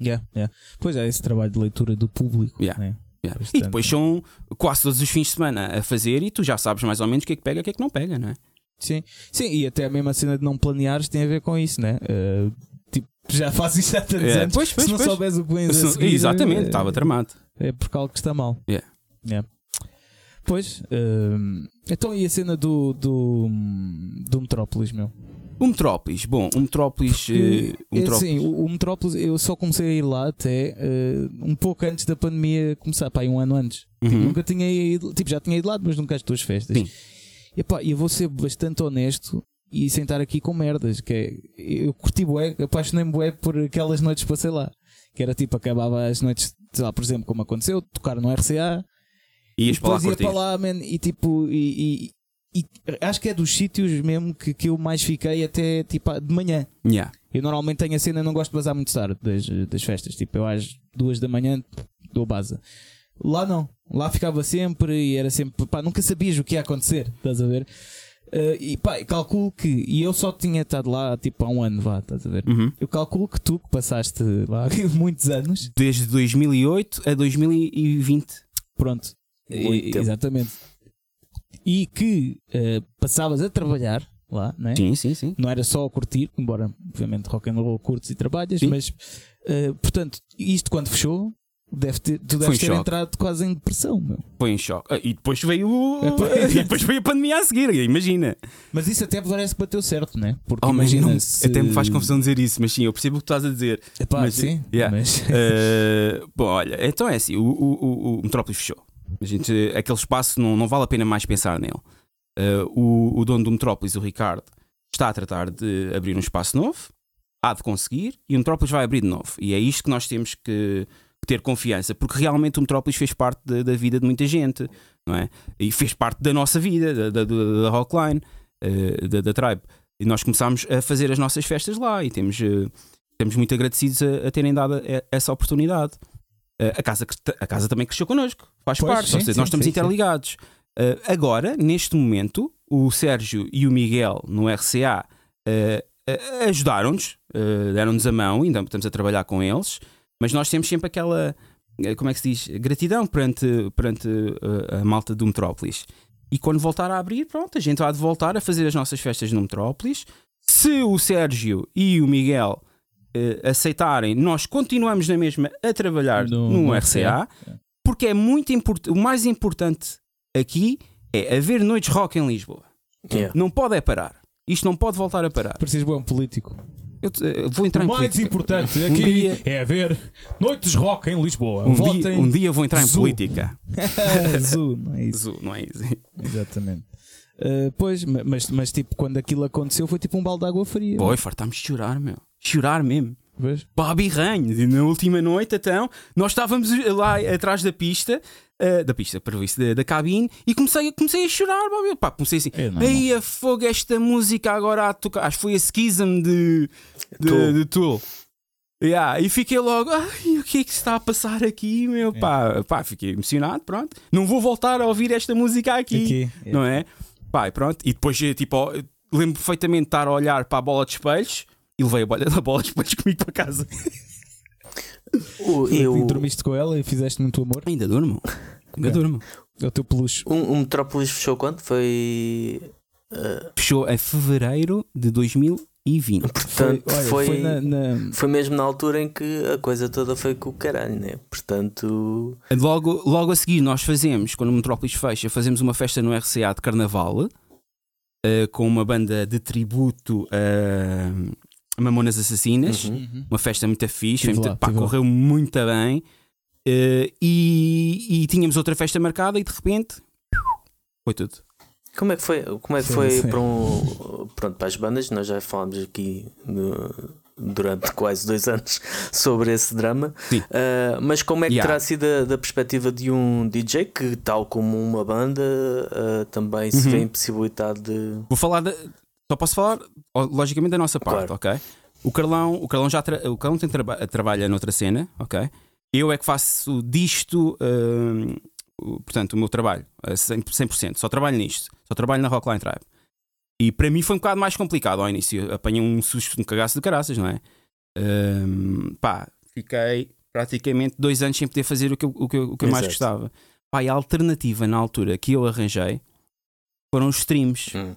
Yeah, yeah. Pois é, esse trabalho de leitura do público. Yeah. né? Yeah. E depois são quase todos os fins de semana a fazer e tu já sabes mais ou menos o que é que pega e o que é que não pega, não é? Sim. Sim, e até a mesma cena de não planeares tem a ver com isso, né? Eh, tipo, já fazes isso há tantos É, anos. pois, pois, se não pois. souberes o que vens a Se- seguir, Exatamente, eh, estava tramado. É porque algo que está mal. Yeah. Yeah. Pois, hum, então e a cena do, do, do Metrópolis, meu? O Metrópolis, bom, o Metrópolis. eh, o é Metrópolis assim, o, o Metrópolis, eu só comecei a ir lá até eh, um pouco antes da pandemia começar, pá, um ano antes. Tipo, Uhum. nunca tinha ido, tipo, já tinha ido lá, mas nunca às tuas festas. Sim. E pá, eu vou ser bastante honesto e sentar aqui com merdas, que é, eu curti bué, apaixonei-me bué por aquelas noites que passei lá. Que era tipo, acabava as noites, sei lá, por exemplo, como aconteceu, tocar no RCA, ias e para lá depois ia para lá, man, e tipo, e- e acho que é dos sítios mesmo que, que eu mais fiquei até tipo de manhã. Yeah. Eu normalmente tenho a cena, não gosto de bazar muito tarde das, das festas. Tipo, eu às duas da manhã dou baza. Lá não. Lá ficava sempre e era sempre. Pá, nunca sabias o que ia acontecer. Estás a ver? Eh, e pá, calculo que. E eu só tinha estado lá tipo há um ano, vá, estás a ver? Uhum. Eu calculo que tu, que passaste lá muitos anos, Desde 2008 a 2020. pronto. E- exatamente. E que eh, passavas a trabalhar lá, né? Sim, sim, sim. não era só a curtir, embora obviamente rock and roll curtes e trabalhas, Sim. mas eh, portanto, isto quando fechou, deve ter, tu deves um ter choque. entrado quase em depressão, meu. Foi em choque. Ah, E depois veio o... É, e depois veio a pandemia a seguir, imagina. Mas isso até parece que bateu certo, né? Porque Oh, imagina não- se... Até me faz confusão dizer isso, mas sim, eu percebo o que tu estás a dizer. Epá, mas- sim, yeah. mas Uh, bom, olha, então é assim: o, o, o, o Metrópolis fechou. A gente, aquele espaço não, não vale a pena mais pensar nele. Uh, o, o dono do Metrópolis, o Ricardo, está a tratar de abrir um espaço novo, há de conseguir, e o Metrópolis vai abrir de novo. E é isto que nós temos que ter confiança, porque realmente o Metrópolis fez parte da, da vida de muita gente, não é? E fez parte da nossa vida, da, da, da Rockline, uh, da, da Tribe. E nós começámos a fazer as nossas festas lá e temos. uh, estamos muito agradecidos a, a terem dado e- essa oportunidade. Uh, a, casa, a casa também cresceu connosco, faz Pois, parte, sim, seja, sim, nós estamos sim, interligados. Uh, agora, neste momento, o Sérgio e o Miguel no RCA uh, uh, ajudaram-nos, deram-nos a mão, ainda estamos a trabalhar com eles, mas nós temos sempre aquela, como é que se diz, gratidão perante, perante a malta do Metrópolis. E quando voltar a abrir, pronto, a gente vai de voltar a fazer as nossas festas no Metrópolis. Se o Sérgio e o Miguel eh, aceitarem, nós continuamos na mesma a trabalhar No- no, no RCA, porque é muito importante. O mais importante aqui é haver noites rock em Lisboa. Yeah. Não pode é parar. Isto não pode voltar a parar. Pareces bom político. Eu, te- eu vou entrar O em mais política. importante Um aqui dia- é haver noites rock em Lisboa. Um Votem dia, um dia vou entrar em Zu. política. Azul, não é isso? Zu, Não é isso? Exatamente. Uh, pois, ma- mas, mas tipo, quando aquilo aconteceu foi tipo um balde de água fria. Pô, fartámos de chorar, meu. Chorar mesmo. Vês? Bobby Ranho. E na última noite, então, nós estávamos lá atrás da pista, eh, da pista, para isso, da, da cabine, e comecei, comecei a chorar, Bobby. Pá, comecei assim, É normal. aí a fogo esta música agora a tocar. Acho que foi a Schism de, de, Tool. de Tool. Yeah, e fiquei logo, ai, o que é que se está a passar aqui, meu? Pá, pá, fiquei emocionado, pronto. Não vou voltar a ouvir esta música aqui, Aqui. não é? Pá, e pronto. E depois, tipo, lembro perfeitamente de estar a olhar para a bola de espelhos e levei a bola, a bola de espelhos comigo para casa. O, E eu, dormiste com ela e fizeste muito amor. Ainda durmo. Ainda Ok. durmo. É o teu peluche. um, um Metrópolis fechou quando? Foi. Fechou em fevereiro de 2020. Portanto, olha, foi, foi na, na- foi mesmo na altura em que a coisa toda foi com o caralho, né? Portanto. Logo, logo a seguir, nós fazemos, quando o Metrópolis fecha, fazemos uma festa no RCA de Carnaval eh, com uma banda de tributo a Mamonas Assassinas. uhum. Uma festa muito fixe, muito- lá, pá, tive lá. correu muito bem. Eh, e, e tínhamos outra festa marcada e de repente foi tudo. Como é que foi, como é que Sim, foi sim. para um. Pronto, para as bandas, nós já falámos aqui no- durante quase dois anos sobre esse drama. Ah, mas como é que Yeah. terá sido a, da perspectiva de um DJ que, tal como uma banda, ah, também se Uhum. vê impossibilitado de. Vou falar da. Só posso falar, logicamente, da nossa parte, Claro. ok? O Carlão, o Carlão já tra- o Carlão tem traba- trabalha noutra cena, ok? Eu é que faço disto, hum, portanto, o meu trabalho, a 100%, 100%. Só trabalho nisto, só trabalho na Rockline Tribe. E para mim foi um bocado mais complicado ao início. Apanhei um susto, um cagaço de caraças, não é? Hum, pá, fiquei praticamente dois anos sem poder fazer o que eu, o que eu, o que eu mais gostava. Pá, e a alternativa na altura que eu arranjei foram os streams Hum.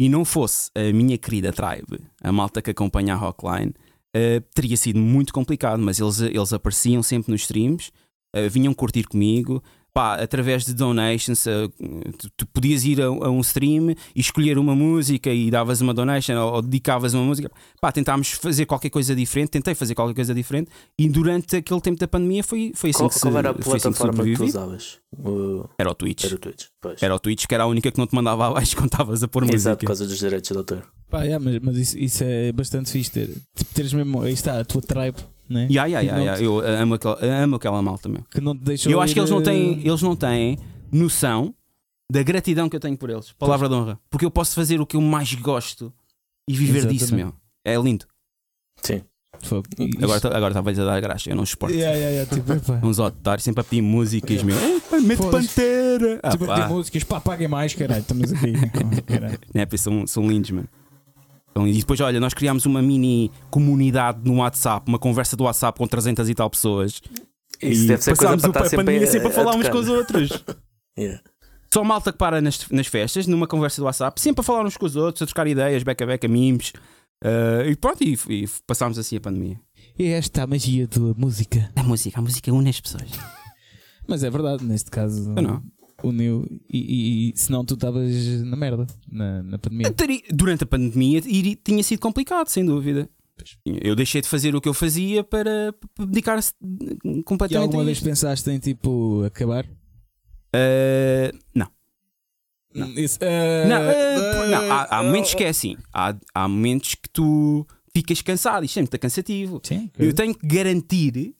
E não fosse a minha querida tribe, a malta que acompanha a Rockline, eh, teria sido muito complicado, mas eles, eles apareciam sempre nos streams, eh, vinham curtir comigo. Pá, através de donations, eh, tu, tu podias ir a, a um stream e escolher uma música e davas uma donation ou, ou dedicavas uma música. Pá, tentámos fazer qualquer coisa diferente, tentei fazer qualquer coisa diferente e durante aquele tempo da pandemia foi, foi assim Qual, que se, qual era a foi assim que plataforma que tu usavas? O- Era o Twitch. Era o Twitch. Pois. Era o Twitch que era a única que não te mandava abaixo quando estavas a pôr música. Exato, por causa dos direitos de autor. Pá, yeah, mas, mas isso, isso é bastante fixe ter. Tipo, teres mesmo. Aí está, a tua tribe, né? Ya, não ya. te- Eu amo aquela, amo aquela malta, meu. Que não te deixou. Eu acho que eles não têm, eh, eles não têm noção da gratidão que eu tenho por eles. Palavra de honra. Porque eu posso fazer o que eu mais gosto e viver disso, Exatamente. meu. É lindo. Sim. Fogo. Agora tá- agora a dar graxa, eu não suporto. Yeah, yeah, yeah, tipo. Uns otários sempre a pedir músicas, meu. Mete pantera. Ah, Tipo, a pedir músicas, pá, paguem mais, caralho, estamos aqui. caralho. É, são, são lindos, mano. Lindos. E depois, olha, nós criámos uma mini comunidade no WhatsApp, uma conversa do WhatsApp com 300 e tal pessoas. Isso e deve ser coisa para a pandemia sempre a falar uns com os outros. Yeah. Só malta que para nas, nas festas, numa conversa do WhatsApp, sempre a falar uns com os outros, a trocar ideias, beca beca, memes. eh, e pronto, e, e passámos assim a pandemia. E esta é a magia da música. A música, a música une as pessoas. Mas é verdade, neste caso. Eu não. Uniu. E, e, e senão tu estavas na merda, na, na pandemia. Teria- Durante a pandemia iri- tinha sido complicado, sem dúvida. Eu deixei de fazer o que eu fazia para, dedicar-se E completamente alguma a vez pensaste em tipo acabar? Eh, não. Não. Isso, eh, Não, eh, não, há, há momentos que é assim. Há, há momentos que tu ficas cansado. Isto é muito cansativo. Sim, Eu tenho que garantir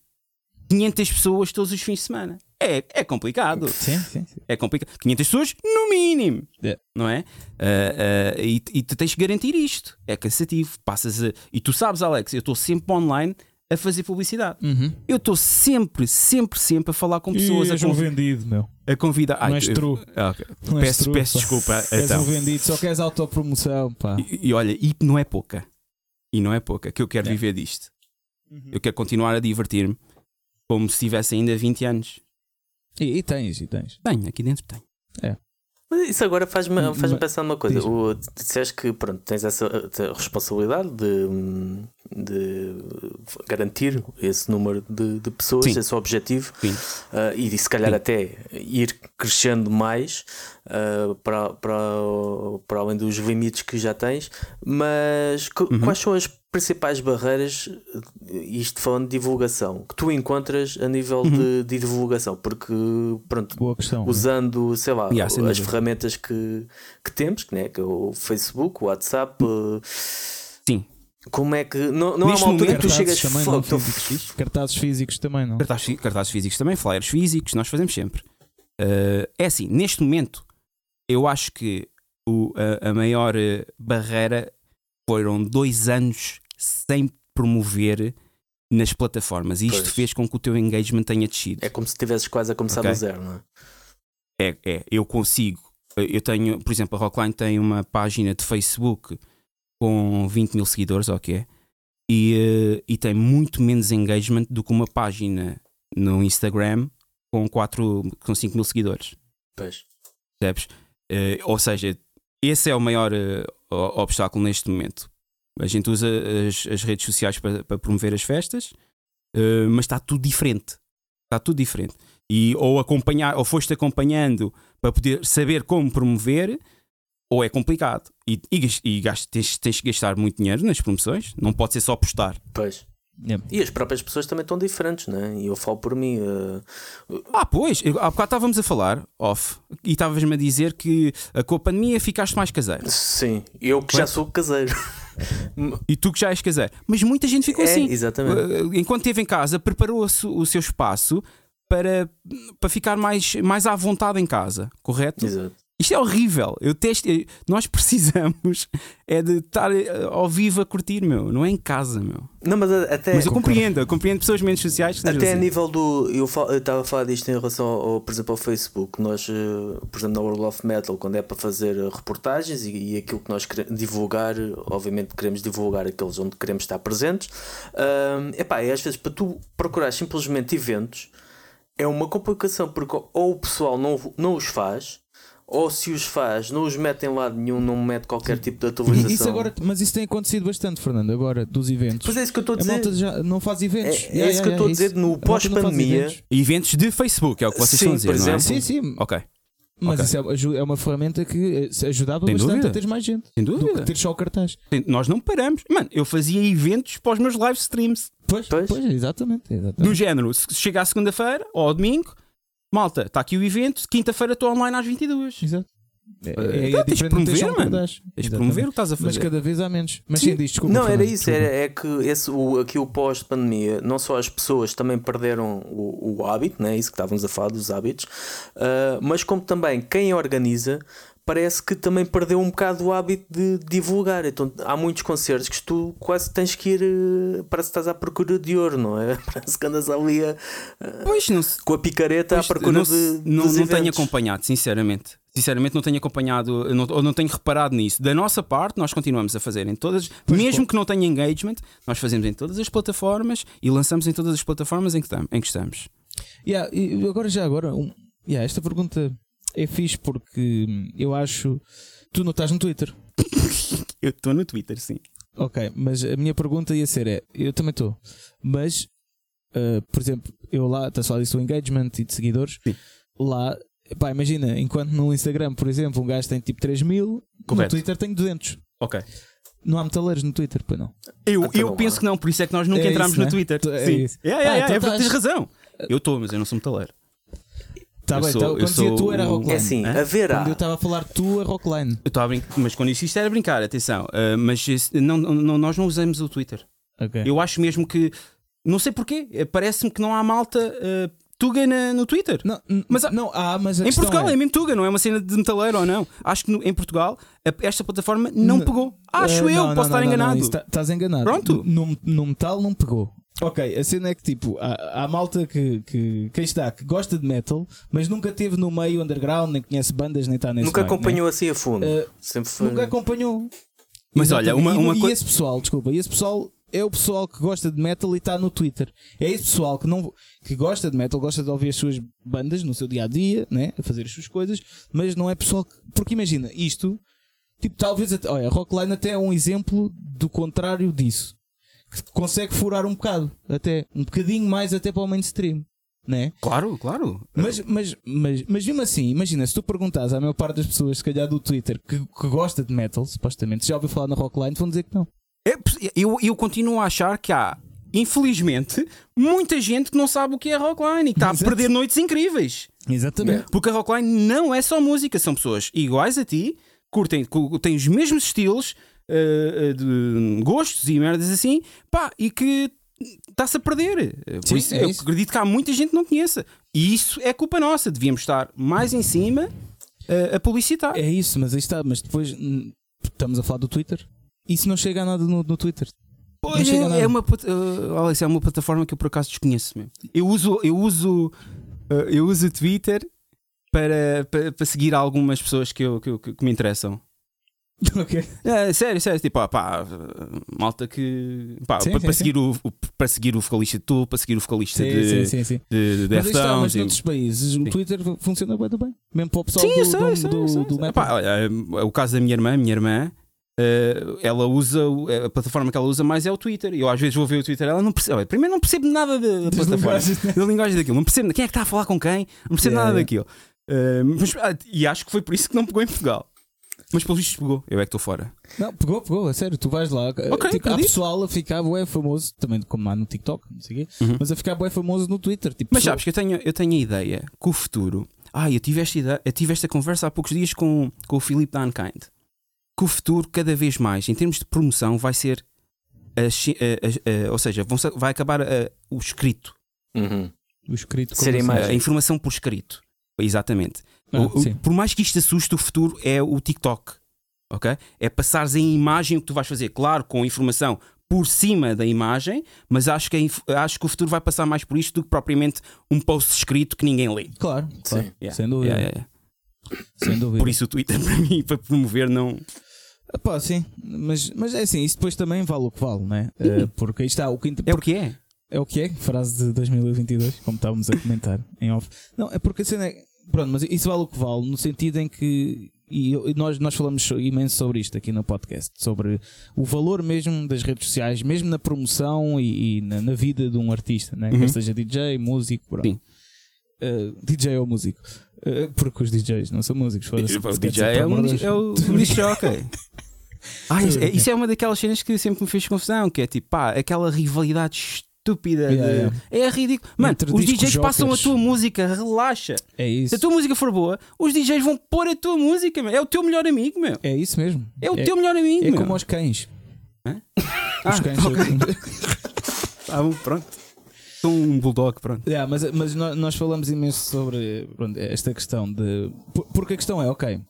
500 pessoas todos os fins de semana. É, é complicado. Sim, sim, sim. É complicado. 500 pessoas no mínimo. É. Não é? Ah, ah, e, e tu tens que garantir isto. É cansativo. Passas a- E tu sabes, Alex, eu estou sempre online a fazer publicidade. Uhum. Eu estou sempre, sempre, sempre a falar com pessoas, e és um vendido, meu. a convidar. Não és true. Ah, ok. Não Peço, true, peço desculpa. És então. um vendido, só queres autopromoção, pá. E, e olha, e não é pouca. E não é pouca que eu quero É. viver disto. Eu quero continuar a divertir-me como se tivesse ainda 20 anos. E, e tens, e tens. Tenho, aqui dentro tenho. Mas isso agora faz-me faz Mas- pensar numa coisa. O, disseste que pronto, tens essa responsabilidade de, hum, de garantir esse número de, de pessoas, Sim. esse objetivo, Sim. uh, e se calhar até ir crescendo mais uh, para, para, para além dos limites que já tens. Mas Uhum. quais são as principais barreiras, isto falando de divulgação, que tu encontras a nível Uhum. de, de divulgação? Porque, pronto, Boa questão. usando, sei lá, Yeah, as dúvida. ferramentas que, que temos, que, né, que é o Facebook, o WhatsApp. uh, Sim. Como é que. Não, não há Neste uma altura em que tu chegas também, fogo, não, tô físicos. Cartazes físicos também, não? Cartazes, cartazes físicos também, flyers físicos, nós fazemos sempre. Uh, é assim, neste momento, eu acho que o- a, a maior eh, barreira foram dois anos sem promover nas plataformas. E isto Pois. fez com que o teu engagement tenha descido. É como se estivesses quase a começar Ok. do zero, não é? É, é, eu consigo. Eu tenho, por exemplo, a Rockline tem uma página de Facebook com 20 mil seguidores, ok? E, eh, e tem muito menos engagement do que uma página no Instagram com, 4, com 5 mil seguidores. Pois. Percebes? Eh, ou seja, esse é o maior o- obstáculo neste momento. A gente usa as, as redes sociais para, para promover as festas, eh, mas está tudo diferente. Está tudo diferente. E ou acompanhar, ou foste acompanhando para poder saber como promover, ou é complicado. E, e, e gas- tens, tens que gastar muito dinheiro nas promoções, não pode ser só postar. Pois. Yeah. E as próprias pessoas também estão diferentes, não é? E eu falo por mim. uh, Ah, pois, eu- há bocado estávamos a falar, off, e estavas-me a dizer que com a pandemia ficaste mais caseiro. sim, eu que já sou caseiro. E tu que já és caseiro. Mas muita gente ficou é, assim. exatamente. Uh, enquanto esteve em casa, preparou o seu- o seu espaço para, para ficar mais, mais à vontade em casa, correto? Exato. Isto é horrível. Eu testo, eu- nós precisamos é de estar uh, ao vivo a curtir, meu. Não é em casa, meu. Não, mas a- até. Mas eu compreendo, eu compreendo pessoas menos sociais Até a assim. nível do. Eu estava a falar disto em relação, ao, por exemplo, ao Facebook. Nós, eh, por exemplo, na World of Metal, quando é para fazer eh, reportagens e, e aquilo que nós queremos divulgar, eh, obviamente queremos divulgar aqueles onde queremos estar presentes. Ahm, epá, e às vezes para tu procurar simplesmente eventos é uma complicação, porque ou o pessoal não, não os faz. Ou se os faz, não os mete em lado nenhum, não mete qualquer tipo de atualização. Isso agora, mas isso tem acontecido bastante, Fernando, agora, dos eventos. Pois é isso que eu estou a a dizer. malta já não faz eventos. É- é isso que eu estou a dizer, no A pós-pandemia, eventos. Eventos de Facebook, é o que vocês Sim, estão a dizer, por não é? exemplo. Sim, sim. Ok, Mas Ok. isso é, é uma ferramenta que eh, ajudava Sem bastante dúvida. a ter mais gente sem do que dúvida. ter só o cartaz. Nós não paramos. Mano, eu fazia eventos para os meus live streams. Pois, Pois. pois, exatamente. exatamente. Do género, se chega à segunda-feira ou ao domingo, malta, está aqui o evento, quinta-feira estou online às 22. Exato. É, Então, é, tens de diferente de ter promover, mano. Tens de promover o que estás a Mas fazer. cada vez há menos. Mas Sim. sim, diz, desculpa. Não, era isso, desculpa. era, é que esse, o, aqui o pós-pandemia, não só as pessoas também perderam o, o hábito, né? isso que estávamos a falar dos hábitos, ah, mas como também quem organiza parece que também perdeu um bocado o hábito de divulgar. Então há muitos concertos que tu quase tens que ir, eh, parece que estás à procura de ouro, não é? Parece que andas ali a- Pois, não, se- com a picareta pois, à procura não, de. não, dos não tenho acompanhado, sinceramente. Sinceramente, não tenho acompanhado, não, ou não tenho reparado nisso. Da nossa parte, nós continuamos a fazer em todas, mesmo que não tenha engagement, nós fazemos em todas as plataformas e lançamos em todas as plataformas em que, tam- em que estamos. Yeah, e agora já agora, um, yeah, esta pergunta é fixe porque hum, eu acho. Tu não estás no Twitter. Eu estou no Twitter, sim. Ok, mas a minha pergunta ia ser: é, eu também estou, mas uh, por exemplo, eu lá, estás a falar disso do engagement e de seguidores, Sim. lá, pá, imagina, enquanto no Instagram, por exemplo, um gajo tem tipo 3 mil, no. Twitter tem 200. Ok. Não há metaleiros no Twitter, pois não. Eu, Então eu penso que não, por isso é que nós nunca É entramos isso, no né? Twitter. É sim. isso. Yeah, yeah, Ah, yeah, então tens estás- razão. Eu estou, mas eu não sou metaleiro. Está Eu bem, sou- tá, eu quando dizia sou tu era Rockline. É assim, Hã? haverá. Quando eu estava a falar tu é Rockline. Eu estava a brincar, mas quando isso isto era brincar, atenção. Ah, mas não, não- nós não usamos o Twitter. Ok. Eu acho mesmo que. Não sei porquê, eh, parece-me que não há malta ah, tuga na- no Twitter. Não, Mas há- não há, mas a em Portugal é... é, mesmo tuga, não é uma cena de metaleiro ou não. Acho que no- em Portugal a- esta plataforma não N- pegou. Acho Eh, eu, não, não, posso estar não, não, enganado. não, tá- Estás enganado. Pronto. No, no metal não pegou. Ok, a cena é que tipo, há, há malta que, que, quem está, que gosta de metal, mas nunca esteve no meio underground, nem conhece bandas, nem está nesse Nunca meio, acompanhou assim a fundo. Eh, Sempre né? foi. Nunca acompanhou. Mas olha, uma, uma e, e esse pessoal, desculpa, e esse pessoal é o pessoal que gosta de metal e está no Twitter. É esse pessoal que, não, que gosta de metal, gosta de ouvir as suas bandas no seu dia a dia, né? a fazer as suas coisas, mas não é pessoal que. Porque imagina, isto, tipo, talvez. Até, olha, Rockline até é um exemplo do contrário disso. Consegue furar um bocado, até um bocadinho mais até para o mainstream, né? Claro, claro. Mas, mas, mas, mas mesmo assim, imagina, se tu perguntas à maior parte das pessoas, se calhar do Twitter, que, que gosta de metal, supostamente, já ouviu falar na Rockline, vão dizer que não. É eu, eu continuo a achar que há, infelizmente, muita gente que não sabe o que é rockline e que está a perder noites incríveis. Exatamente. Porque a rockline não é só música, são pessoas iguais a ti, curtem, cu- têm os mesmos estilos, eh, eh, de gostos e merdas assim, pá, e que está-se a perder. Eh, Por Sim, isso, é eu isso. acredito que há muita gente que não conheça. E isso é culpa nossa, devíamos estar mais em cima a publicitar. É isso, mas aí está. Mas depois hum, estamos a falar do Twitter. Isso não chega a nada no, no Twitter. Pois é, é uma, uh, Alex, é uma plataforma que eu por acaso desconheço mesmo. Eu uso, eu uso, uh, eu uso o Twitter para, para, para seguir algumas pessoas que, eu, que, que me interessam. É, sério, sério, tipo, pá, uh, malta que. Pá, Sim, para, sim, para sim. seguir o, o- para seguir o vocalista de Tu, para seguir o vocalista de, sim, sim, sim. de, de Mas está, mas e- noutros países o Twitter funciona bem, bem. Mesmo para o pessoal Sim, do, sei, do, sei, do, sei, do eu sei. metal. Pá, olha, é o caso da minha irmã, minha irmã. eh, ela usa o- a plataforma que ela usa mais é o Twitter. Eu às vezes vou ver o Twitter, ela não percebe. Primeiro não percebo nada da, plataforma, né? da linguagem daquilo. Não percebo quem é que está a falar com quem, não percebo Yeah, nada yeah. daquilo. Eh, mas, ah, e acho que foi por isso que não pegou em Portugal. Mas pelo visto pegou. Eu é que estou fora. Não, pegou, pegou, a sério. Tu vais lá. tipo, há pessoal a ficar bué famoso, também como há no TikTok, não sei o quê, Uhum. mas a ficar bué famoso no Twitter. Tipo, Mas pessoa- sabes que eu tenho, eu tenho a ideia que o futuro. Ah, eu tive esta, ideia, eu tive esta conversa há poucos dias com, com o Filipe da Unkind. Que o futuro, cada vez mais, em termos de promoção, vai ser. a a- a- a- ou seja, vão vai acabar a- o escrito. Uhum. o escrito como assim? imagem. A informação por escrito. Exatamente. Ah, O- por mais que isto assuste, o futuro é o TikTok. Ok? É passares em imagem o que tu vais fazer. Claro, com informação por cima da imagem, mas acho que, acho que o futuro vai passar mais por isto do que propriamente um post escrito que ninguém lê. Claro, claro. Sim. Yeah. Sem dúvida. Yeah, yeah, yeah. Sem dúvida. Por isso o Twitter para mim, para promover, não. Ah, Pá, sim, mas, mas é assim, isso depois também vale o que vale, né? Eh, porque aí está o que inter- É o que é. É o que é, frase de 2022, como estávamos a comentar em off. Não, é porque a cena é. Pronto, mas isso vale o que vale, no sentido em que. E nós, nós falamos so- imenso sobre isto aqui no podcast, sobre o valor mesmo das redes sociais, mesmo na promoção e, e na, na vida de um artista, né? Uhum. quer seja DJ, músico, pronto. Sim. Eh, DJ ou músico. Eh, porque os DJs não são músicos. O DJ é um, é o jockey. Ah, isso, é, isso é uma daquelas cenas que sempre me fez confusão, que é tipo, pá, aquela rivalidade estúpida. de- Yeah, yeah. É ridículo. Mano, Entre os DJs passam a tua música, relaxa. É Se isso. a tua música for boa, os DJs vão pôr a tua música, meu. É o teu melhor amigo, meu. É isso mesmo. É o teu melhor amigo, É meu. como aos cães. Hã? Os Ah, cães. Ah, bom, pronto. Um bulldog, pronto. Yeah, mas mas nó- nós falamos imenso sobre pronto, esta questão de. por- Porque a questão é, ok,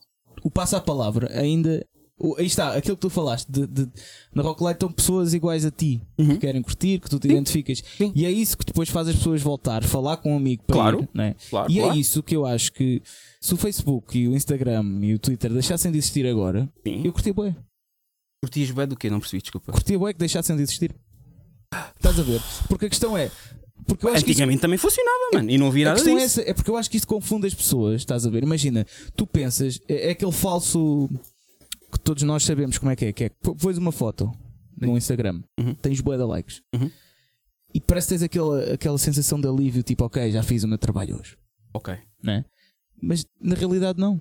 o passo à palavra ainda. O- Aí está, aquilo que tu falaste, de, de- na Rocklight estão pessoas iguais a ti, que querem curtir, que tu te identificas. Sim. E é isso que depois faz as pessoas voltar, falar com um amigo para Claro. ir, né? Claro, E claro. é isso que eu acho que se o Facebook e o Instagram e o Twitter deixassem de existir agora, Sim. eu curtia bué. Curtias bem do quê? Não percebi, desculpa. Curtia bué que deixassem de existir. Estás a ver? Porque a questão é. Porque eu acho que isso Antigamente também funcionava, mano. E não havia A nada é disso. essa, é porque eu acho que isso confunde as pessoas, estás a ver? Imagina, tu pensas, é, é aquele falso todos nós sabemos como é que é, que é pões uma foto no Instagram, Uhum. tens bué de likes Uhum. e parece que tens aquela, aquela sensação de alívio, tipo, ok, já fiz o meu trabalho hoje, Ok. né? Mas na realidade não.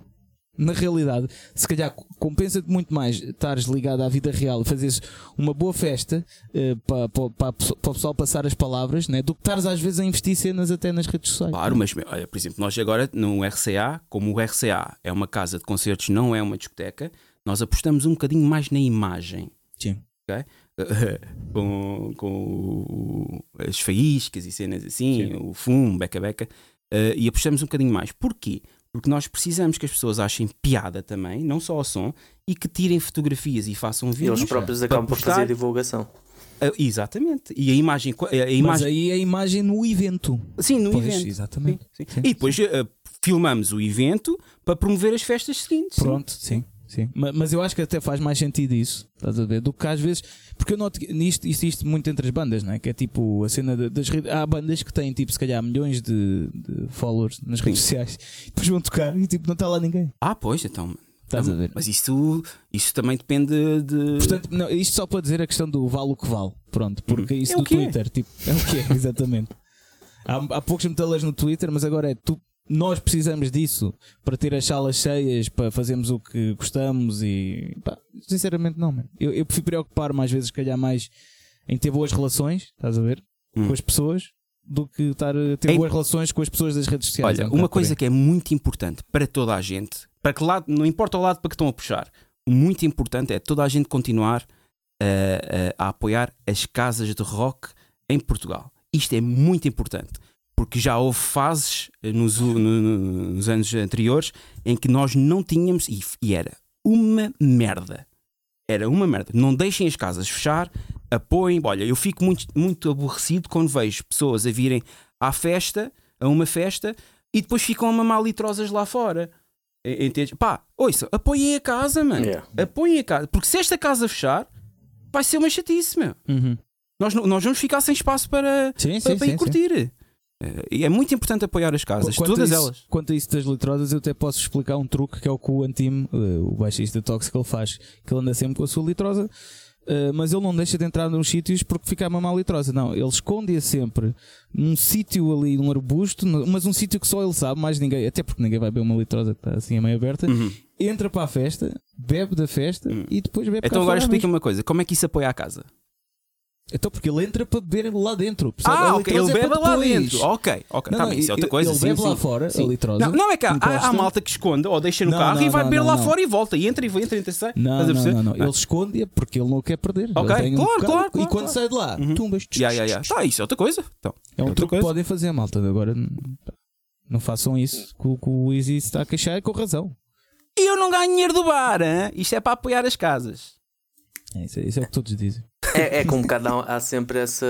Na realidade, se calhar compensa-te muito mais estares ligado à vida real e fazeres uma boa festa eh, para, para, para, o pessoal passar as palavras, né? do que estares às vezes a investir cenas até nas redes sociais. Claro, mas olha, por exemplo, nós agora no RCA, como o RCA é uma casa de concertos, não é uma discoteca, nós apostamos um bocadinho mais na imagem. Sim. com, com o- as faíscas e cenas assim, o fumo, beca-beca, eh, e apostamos um bocadinho mais. Porquê? Porque nós precisamos que as pessoas achem piada também, não só ao som, e que tirem fotografias e façam E vídeos. eles próprios acabam por fazer divulgação. Ah, exatamente. E a imagem. A Mas imagem aí é a imagem no evento. sim, no Pois, evento. Exatamente. Sim, sim. Sim, E depois eh, filmamos o evento para promover as festas seguintes. sim. Pronto, sim. Sim. Ma- Mas, eu acho que até faz mais sentido isso, estás a ver? Do que às vezes. Porque eu noto que nisto isto, isto muito entre as bandas, não é? Que é tipo a cena de- das redes. Há bandas que têm tipo, se calhar, milhões de, de followers nas redes sociais. Depois vão tocar e tipo, não está lá ninguém. Ah, pois, então. Estás a ver? Mas isso, isso também depende de. Portanto, não, isto só para dizer a questão do vale o que vale. Pronto, porque isso É do que é. Twitter, tipo, é o que é, exatamente. há, há poucos metalers no Twitter, mas agora é tu. Nós precisamos disso para ter as salas cheias, para fazermos o que gostamos e pá, sinceramente não, man. Eu, eu prefiro preocupar-me às vezes, se calhar, mais em ter boas relações, estás a ver? Hum. Com as pessoas, do que estar a ter É- boas relações com as pessoas das redes sociais. Olha, É um uma por coisa que é muito importante para toda a gente, para que lado, não importa o lado para que estão a puxar, o muito importante é toda a gente continuar a, a- a apoiar as casas de rock em Portugal. Isto é muito importante, porque já houve fases eh, nos, no- no- nos anos anteriores em que nós não tínhamos, e, e era uma merda. Era uma merda. Não deixem as casas fechar, apoiem. Olha, eu fico muito, muito aborrecido quando vejo pessoas a virem à festa, a uma festa, e depois ficam a mamar litrosas lá fora. Entende? Pá, ouça, apoiem a casa, mano. Yeah. Apoiem a casa. Porque se esta casa fechar, vai ser uma chatice, meu. Uhum. Nós, nós vamos ficar sem espaço para, Sim, para, sim, para ir sim, sim. curtir. Eh, E é muito importante apoiar as casas, Quanto todas isso- elas. Quanto a isso das litrosas, eu até posso explicar um truque que é o que o Antime, eh, o baixista tóxico, ele faz. Que ele anda sempre com a sua litrosa, eh, mas ele não deixa de entrar nos sítios porque fica a mamar a litrosa. Não, ele esconde-a sempre num sítio ali, num arbusto, mas um sítio que só ele sabe, mais ninguém, até porque ninguém vai ver uma litrosa que está assim a meio aberta. Uhum. Entra para a festa, bebe da festa e depois bebe Então agora explica-me uma coisa: como é que isso apoia a casa? Então, porque ele entra para beber lá dentro. percebe? Ah, ok, ele é bebe lá dentro. Ok, ok, Não, tá não, bem, isso é outra coisa. Ele sim, bebe sim. lá fora Sim. a litrosa. Não, não é que há, há, malta que esconde ou deixa no Não, carro e vai beber lá fora e volta. E entra e entra, entra e sai. Não, não, não, não. Ele esconde-a porque ele não quer perder. Ok, tem um claro, claro, E claro, quando claro. sai de lá, Uhum. tumbas. Ya, ya, ya. Tá, isso é outra coisa. Então, É um truque que podem fazer, malta. Agora não façam isso que, o- Easy está a queixar e com razão. E eu não ganho dinheiro do bar, hein? isto é para apoiar as casas. É, isso, isso é o que todos dizem. É, é há, há sempre essa.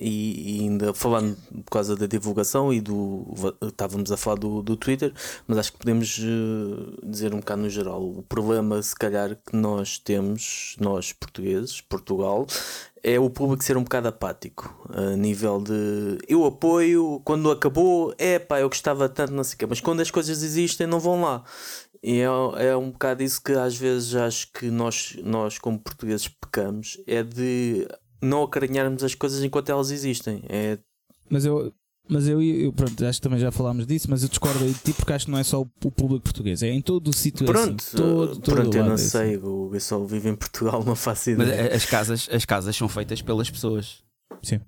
E, e ainda falando por causa da divulgação e do. Estávamos a falar do, do Twitter, mas acho que podemos eh, dizer um bocado no geral. O problema, se calhar, que nós temos, nós portugueses, Portugal, é o público ser um bocado apático. A nível de. Eu apoio, quando acabou, é pá, eu gostava tanto, não sei o quê, mas quando as coisas existem, não vão lá. E é, é um bocado isso que às vezes acho que nós, nós como portugueses pecamos, é de não acarinharmos as coisas enquanto elas existem. É, Mas eu. Mas eu, eu pronto, acho que também já falámos disso, mas eu discordo aí de ti porque acho que não é só o, público português, é em todo o sítio é pronto, assim. Todo, todo pronto eu não é assim. sei, o só vivo em Portugal, não faço Mas ideia. a- as casas, as casas são feitas pelas pessoas. Sim.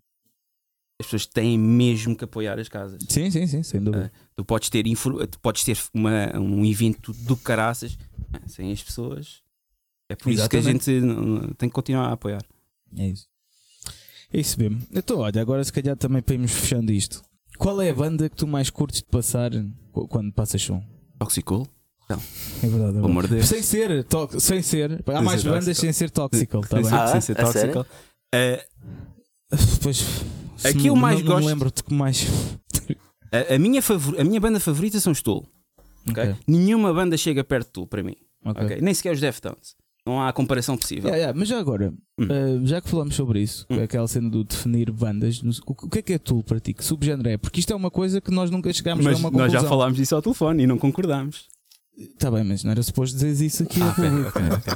As pessoas têm mesmo que apoiar as casas. Sim, sim, sim, sem dúvida. Tu podes ter, infor- tu podes ter uma, um evento do caraças ah, sem as pessoas. É por isso que a Exatamente. gente não- tem que continuar a apoiar. É isso. É isso mesmo. Então, olha, agora se calhar também para irmos fechando isto. Qual é a banda que tu mais curtes de passar qu- quando passas som? Toxicool? É verdade. É Pelo amor de verdade. Deus. Sem ser, to- sem ser. Há mais bandas Toxical. sem ser Toxical, tá bem? Ah, Sem ser? Toxicool. Ah, Pois. Aqui me- eu mais não, não gosto- me lembro de que mais. a, a minha favor- a minha banda favorita são os Tool. ok? Ok. Nenhuma banda chega perto de Tool para mim. Ok. ok? Nem sequer os Deftones. Não há comparação possível. Yeah, yeah, mas já agora, Hum. uh, já que falamos sobre isso, Hum. aquela cena do definir bandas, o, que é que é tu para ti? Que subgénero é? Porque isto é uma coisa que nós nunca chegámos a Mas uma nós conclusão. já falámos disso ao telefone e não concordámos. Tá bem, mas não era suposto dizer isso aqui Ah, a ok, público. ok, ok.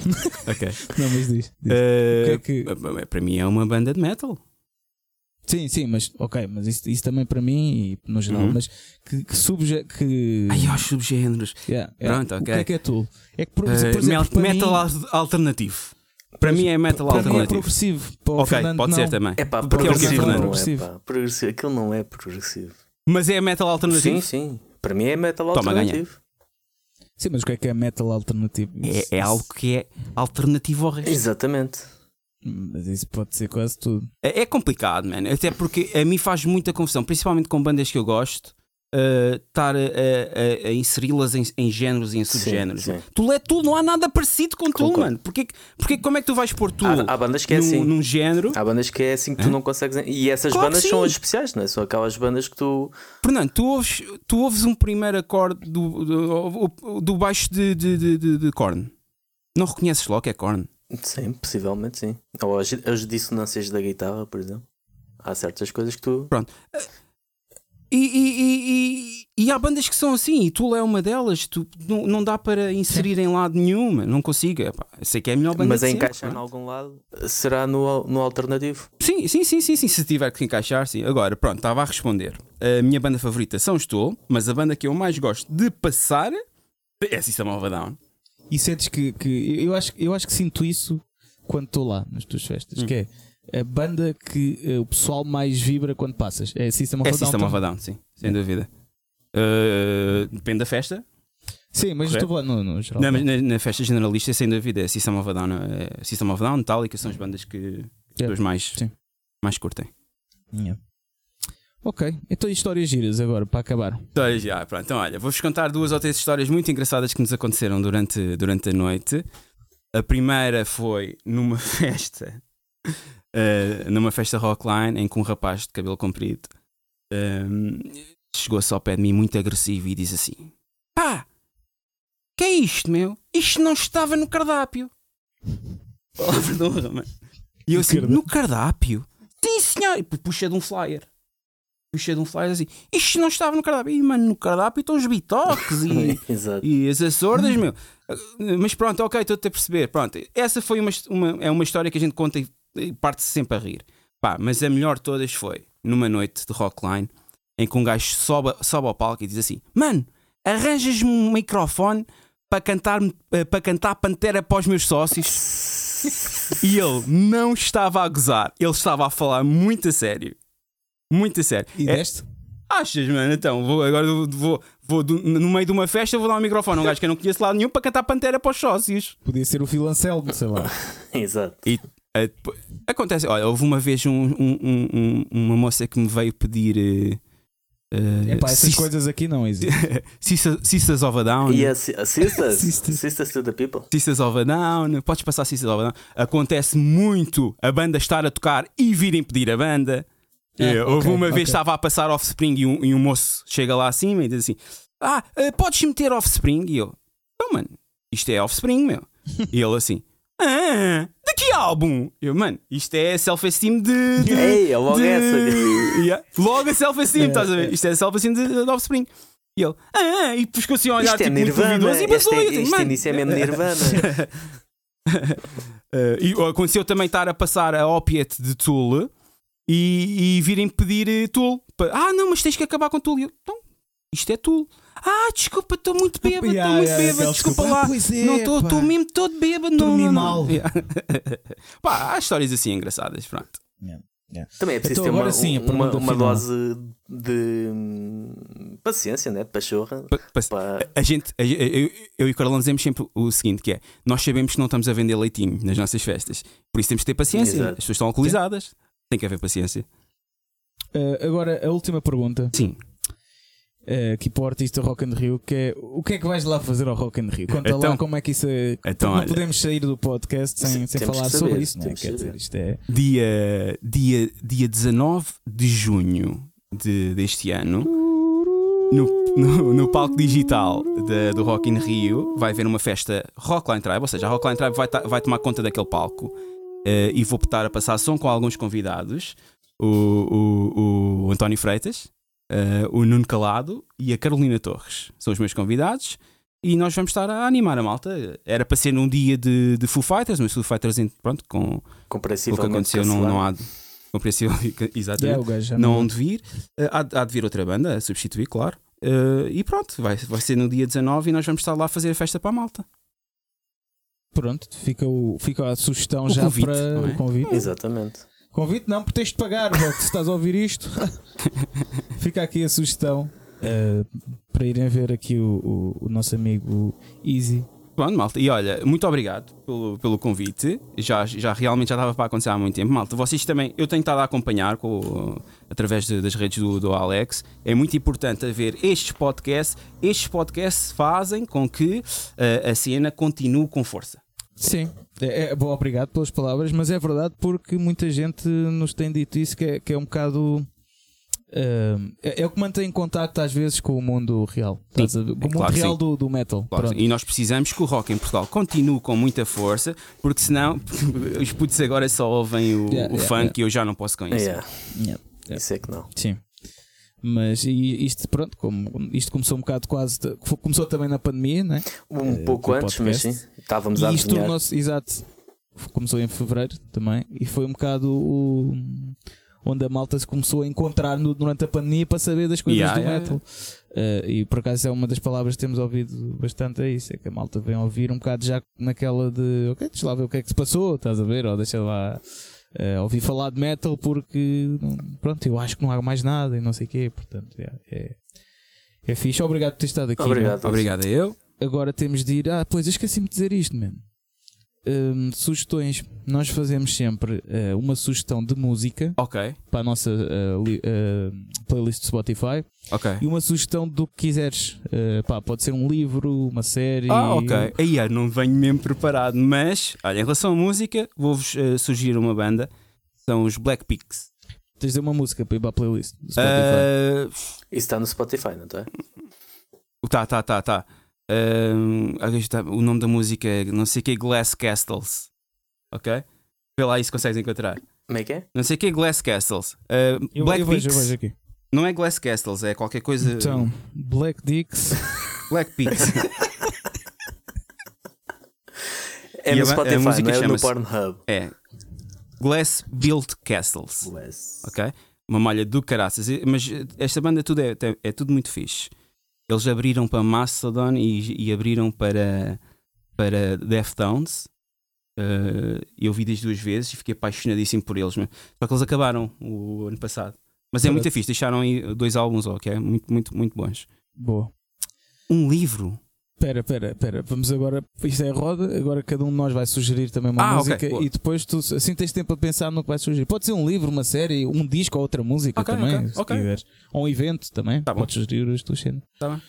Ok. Não, mas diz. diz. O que é que- Para mim é uma banda de metal. Sim, sim, mas ok, mas isso, isso também para mim e no geral, Uhum. mas que, que subgé que Ai, aos subgéneros. Yeah, yeah. Pronto, O ok. que é que é tu? É que por, por Eh, exemplo, mel- para metal mim, al- alternativo. Para mim é metal para mim é alternativo. progressivo. Para o ok, Fernando, pode não. ser também. É pá, Porque é o que é progressivo Fernando? não é Progressivo. pá. Progressivo. Aquilo não é progressivo. Mas é metal alternativo. Sim, sim. Para mim é metal Toma, ganha. alternativo. Sim, mas o que é que é metal alternativo? É, é algo que é alternativo ao resto. Exatamente. Mas isso pode ser quase tudo. É, é complicado, mano. Até porque a mim faz muita confusão, principalmente com bandas que eu gosto, eh, estar a, a- a inseri-las em, em géneros e em subgéneros. sim. Tu é tu, não há nada parecido com tu, Concordo. mano. Porque, porque como é que tu vais pôr tu Há, há bandas que é num, assim. num género? Há bandas que é assim que tu Hã? não consegues. E essas Claro bandas sim. são as especiais, não é? São aquelas bandas que tu. Fernando, tu ouves, tu ouves um primeiro acorde do, do, do baixo de, de, de, de, de. Não reconheces logo que é Korn. Sim, possivelmente sim. Ou as, as dissonâncias da guitarra, por exemplo. Há certas coisas que tu. E, e, e, e, e há bandas que são assim, e tu é uma delas, tu, não, não dá para inserir em lado nenhum, não consigo. Epá, sei que é a melhor banda Mas a encaixar em pronto. algum lado será no, no alternativo. Sim, sim, sim, sim, sim, se tiver que encaixar, sim. Agora, pronto, estava a responder. A minha banda favorita são Estou, mas a banda que eu mais gosto de passar é System of a Down. E sentes que, que eu, acho, eu acho que sinto isso quando estou lá nas tuas festas, Hum. que é a banda que eh, o pessoal mais vibra quando passas. É System of É a Down. System of a Down, sim, sem dúvida. Uh, depende da festa. Sim, mas Correto. estou a no, no geral. Não, mas na, na festa generalista, sem dúvida, é System of a Down. É System of a Down, Metallica são as bandas que as pessoas mais, Sim. mais curtem. Yeah. Ok, então histórias giras agora, para acabar. Histórias já, pronto. Então, olha, vou-vos contar duas ou três histórias muito engraçadas que nos aconteceram durante, durante a noite. A primeira foi numa festa, eh, numa festa rockline, em que um rapaz de cabelo comprido ehm, chegou-se ao pé de mim muito agressivo e diz assim: Pá, que é isto, meu? Isto não estava no cardápio. Palavra de honra, mano. E eu assim, no cardápio? Sim, senhor. E puxa de um flyer. Puxa de um flyer assim, isto não estava no cardápio. E, mano, no cardápio estão os bitoques e, e as açordas, meu. Mas pronto, ok, estou-te a perceber. Pronto, essa foi uma, uma- é uma história que a gente conta e, e parte-se sempre a rir. Pá, mas a melhor de todas foi numa noite de rockline em que um gajo sobe, sobe ao palco e diz assim: Mano, arranjas-me um microfone para cantar, eh, para cantar Pantera para os meus sócios. e ele não estava a gozar, ele estava a falar muito a sério. Muito a sério. E É- deste? Achas, mano? Então, vou, agora vou, vou do- no meio de uma festa, vou dar um microfone a um gajo que eu não conheço lado nenhum para cantar Pantera para os sócios. Podia ser o Phil Anselmo, sei lá. Exato. E eh, depois- acontece, olha, houve uma vez um- um- um- um- uma moça que me veio pedir. eh, eh, Epá, essas coisas aqui não existem. Sisters Sisters of a Down. E a a Sisters? Sisters. Sisters to the People? Sisters of a Down, podes passar Sisters of a Down. Acontece muito a banda estar a tocar e virem pedir a banda. Ah, Eh, houve ok, uma vez ok. estava a passar Offspring e um, e um moço chega lá acima e diz assim: Ah, eh, podes meter Offspring? E eu, não, mano, isto é Offspring, meu. e ele assim: Ah, de que álbum? Eu, mano, isto é self-esteem de. de Ei, é logo de- essa. Yeah, Logo a self-esteem, É, estás a ver? é. Isto é self-esteem de, de Offspring. E ele, ah, e depois ficou assim a olhar Isto é tipo, muito Nirvana. duvidoso e Este, basou. é, este "Mano, início é mesmo Nirvana. Eh, e aconteceu também estar a passar a Opiate de Tool e, e virem pedir eh, Tool. Pa- Ah, não, mas tens que acabar com Tool. E eu, então, isto é Tool. Ah, desculpa, estou muito bêbado, estou Yeah, muito yeah, bêbado, desculpa desculpa. lá. Ah, é, não estou mesmo todo bêbado. Não, Dormi mal. Yeah. Pá, há histórias assim engraçadas, pronto. Também é preciso Então, ter uma, agora sim, uma, uma dose de hum, paciência, né? de pachorra. Pa- pa- Pá, A gente, a- eu, eu e o Carlão dizemos sempre o seguinte: que é nós sabemos que não estamos a vender leitinho nas nossas festas, por isso temos que ter paciência. Exato. As pessoas estão alcoolizadas, tem que haver paciência. Uh, agora, a última pergunta, Sim. uh, aqui para o artista Rock and Rio, que é o que é que vais lá fazer ao Rock and Rio? Conta lá Então- como é que isso é. Então, não olha. podemos sair do podcast sem, sem falar sobre isso, não é? Quer dizer, isto é. dia, dia, dia 19 de junho de, deste ano, no, no, no palco digital da- do Rock in Rio, vai haver uma festa Rockline Tribe, ou seja, a Rockline Tribe vai, ta- vai tomar conta daquele palco eh, e vou estar a passar som com alguns convidados: o, o, o António Freitas, eh, o Nuno Calado e a Carolina Torres. São os meus convidados. E nós vamos estar a animar a malta. Era para ser num dia de, de Foo Fighters, mas Foo Fighters, pronto, com, o que aconteceu não, não há de compreensível, exatamente, Yeah, não há de vir. Eh, há, há de vir outra banda a substituir, claro. Eh, e pronto, vai, vai ser no dia 19 e nós vamos estar lá a fazer a festa para a malta. Pronto, fica, o, fica a sugestão O já convite, para é? o convite. Exatamente. Convite não, porque tens de pagar, se estás a ouvir isto. fica aqui a sugestão uh, para irem ver aqui o, o, o nosso amigo Easy. Pronto, malta. E olha, muito obrigado pelo, pelo convite. Já, já realmente já estava para acontecer há muito tempo. Malta, vocês também, eu tenho estado a acompanhar com, através de- das redes do, do Alex. É muito importante haver estes podcasts. Estes podcasts fazem com que eh, a cena continue com força. Sim, é, é, bom, obrigado pelas palavras, mas é verdade porque muita gente nos tem dito isso que é, que é um bocado. ah, é, é o que mantém em contacto às vezes com o mundo real. Estás a? Com o mundo claro real sim. do, do metal. Claro, e nós precisamos que o rock em Portugal continue com muita força, porque senão os putos agora só ouvem o, Yeah, o yeah, funk yeah. e eu já não posso com isso. Yeah. Yeah. Isso é que não. Sim. Mas isto, pronto, como isto começou um bocado quase. Começou também na pandemia, né? Um Eh, pouco antes, mas sim. Estávamos a E isto adivinhar. tornou-se, exato, começou em fevereiro também, e foi um bocado o, onde a malta se começou a encontrar no- durante a pandemia para saber das coisas Yeah, do yeah, metal. Eh, e por acaso é uma das palavras que temos ouvido bastante, é isso: é que a malta vem ouvir um bocado já naquela de ok, deixa lá ver o que é que se passou, estás a ver? Ou deixa lá. Eh, ouvir falar de metal porque pronto, eu acho que não há mais nada e não sei o quê, portanto yeah, é, é fixe. Obrigado por ter estado aqui. Obrigado. Obrigado a eu. Agora temos de ir. Ah, pois eu esqueci-me de dizer isto, mano. Hum, sugestões. Nós fazemos sempre eh, uma sugestão de música Ok, para a nossa eh, li- eh, playlist de Spotify ok. e uma sugestão do que quiseres. Pá, pode ser um livro, uma série. Ah, ok. Aí eu não venho mesmo preparado, mas, olha, em relação à música, vou-vos sugerir uma banda. São os Black Peaks. Tens uma música para ir para a playlist do Spotify. Isso está no Spotify, não está? tá, tá, tá, tá. Está, o nome da música é não sei o que Glass Castles. Ok? Vê lá aí se consegues encontrar. Como é que é? Não sei o que Glass Castles. Ah, eu, Black eu vejo, eu Peaks. vejo aqui. Não é Glass Castles, é qualquer coisa. Então, Black Dicks. Black Peaks. É no a ba- a Spotify, música não é no Pornhub. é. Glass Built Castles. Bless. ok? Uma malha do caraças. Mas esta banda tudo é, é, é tudo muito fixe. Eles abriram para Mastodon e, e abriram para, para Deftones. Eh, eu vi das duas vezes e fiquei apaixonadíssimo por eles. mas- Só que eles acabaram o ano passado. Mas é muito fixe. Deixaram aí dois álbuns, ok? Muito, muito, muito bons. Boa. Um livro. Espera, espera, espera. Vamos agora. Isto é a roda. Agora cada um de nós vai sugerir também uma Ah, música boa. e depois tu assim tens tempo a pensar no que vai sugerir. Pode ser um livro, uma série, um disco ou outra música Ok, também, ok, se quiseres. Ou um evento também. Tá. Podes sugerir as tuas cenas. Tá bem.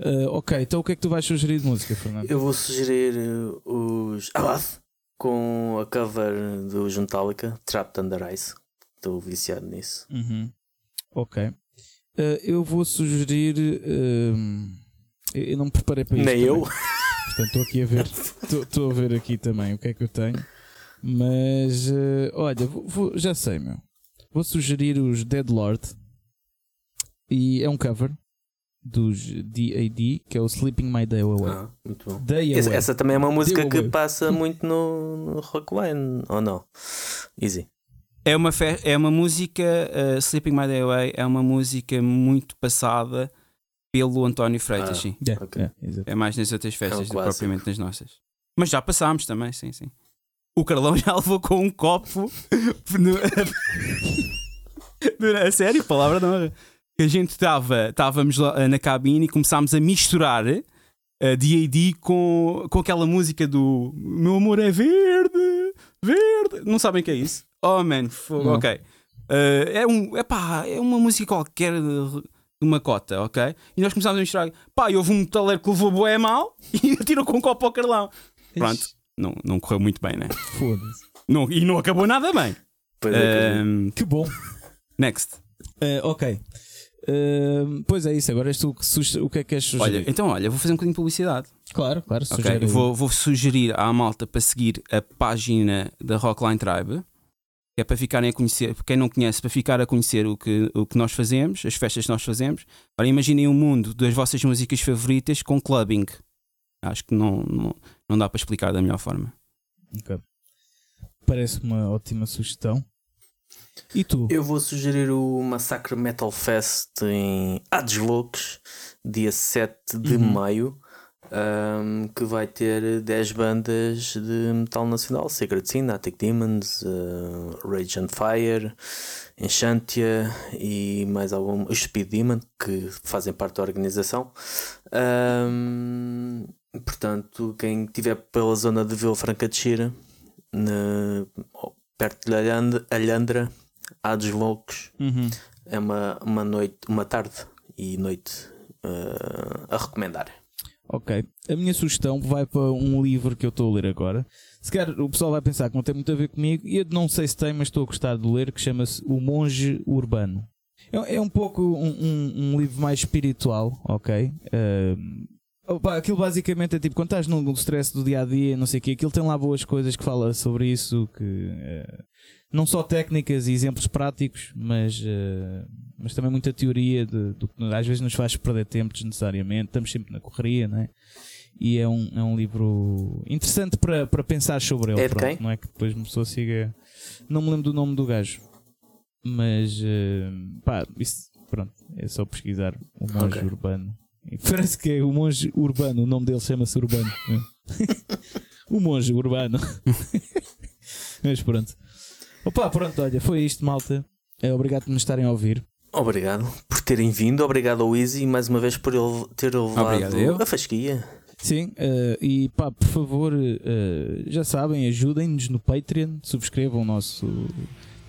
Ah, ok, então o que é que tu vais sugerir de música, Fernando? Eu vou sugerir uh, os Abath com a cover dos Metallica, Trapped Under Ice. Estou viciado nisso. Uhum. Ok. Ah, eu vou sugerir. ah, eu eu não me preparei para isto. Nem eu. Portanto, estou aqui a ver. Estou- a ver aqui também o que é que eu tenho. Mas eh, olha, vou- vou- já sei, meu. Vou sugerir os Dead Lord. E é um cover dos DAD, que é o Sleeping My Day Away. Ah, muito bom. Day Essa, Away. essa também é uma música que passa muito no, no Rockline, ou não? Easy. É uma, fe- é uma música, uh, Sleeping My Day Away, é uma música muito passada pelo António Freitas, Ah. sim. Yeah, Ok. yeah. É mais nas outras festas do que propriamente nas nossas. Mas já passámos também, sim, sim. O Carlão já levou com um copo. a sério, palavra não. Que a gente estava, estávamos lá eh, na cabine e começámos a misturar a DAD com, com aquela música do Meu amor é verde, verde. Não sabem o que é isso? Oh man, fogo, ok. Eh, é, um, epá, é uma música qualquer de, de uma cota, ok? E nós começámos a misturar. Pá, e houve um metaleiro que levou boé mal e atirou com um copo ao Carlão. Pronto, não, não correu muito bem, né? Foda-se. Não, e não acabou nada bem. Pois é, Ahm, Que bom. next. Eh, ok. Eh, pois é isso, agora és tu que suge- o que é que queres sugerir? Olha, então, olha, vou fazer um bocadinho de publicidade. claro, claro, Ok, sugere aí. Vou, vou sugerir à malta para seguir a página da Rockline Tribe, que é para ficarem a conhecer, quem não conhece, para ficar a conhecer o que, o que nós fazemos, as festas que nós fazemos. Ora, imaginem um mundo das vossas músicas favoritas com clubbing. Acho que não, não, não dá para explicar da melhor forma. Ok. Parece uma ótima sugestão. E tu? Eu vou sugerir o Massacre Metal Fest em Ades Loucos, dia 7 de Uhum. maio, ahm, que vai ter 10 bandas de metal nacional: Sacred Sin, Attic Demons, ah, Rage and Fire, Enchantia e mais algum. Os Speed Demon, que fazem parte da organização. Ahm, portanto, quem estiver pela zona de Vila Franca de Xira, na- perto de Alhandra, Alhandra há dos loucos. Uhum. É uma, uma noite, uma tarde e noite eh, a recomendar. Ok. A minha sugestão vai para um livro que eu estou a ler agora. Se calhar o pessoal vai pensar que não tem muito a ver comigo, e eu não sei se tem, mas estou a gostar de ler, que chama-se O Monge Urbano. É, é um pouco um, um- um livro mais espiritual, ok? Ahm, Opa, aquilo basicamente é tipo, quando estás no stress do dia a dia, não sei o quê, aquilo tem lá boas coisas que fala sobre isso, que eh, não só técnicas e exemplos práticos, mas, eh, mas também muita teoria de, do que às vezes nos faz perder tempo desnecessariamente, estamos sempre na correria, não é? E é um, é um livro interessante para, para pensar sobre ele. É de pronto, quem? Não é que depois uma pessoa siga. Não me lembro do nome do gajo, mas eh, pá, isso, pronto, é só pesquisar o monge Ok. urbano. E Parece que é o monge urbano, o nome dele chama-se Urbano. né? o monge urbano. Mas pronto. Opa, pronto, olha, foi isto, malta. É, obrigado por nos estarem a ouvir. Obrigado por terem vindo, obrigado ao Easy mais uma vez por ele ter levado Obrigado eu. a fasquia. Sim, eh, e pá, por favor, eh, já sabem, ajudem-nos no Patreon, subscrevam o nosso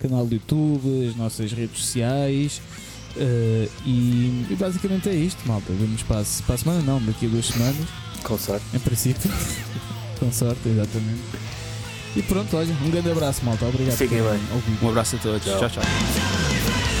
canal do YouTube, as nossas redes sociais. eh, e, e basicamente é isto, malta. Vemos para para a semana, não, daqui a duas semanas, Com sorte. em princípio. Com sorte, exatamente. E pronto, olha, um grande abraço, malta. Obrigado Fiquem bem. Um abraço a todos. Tchau. tchau. tchau.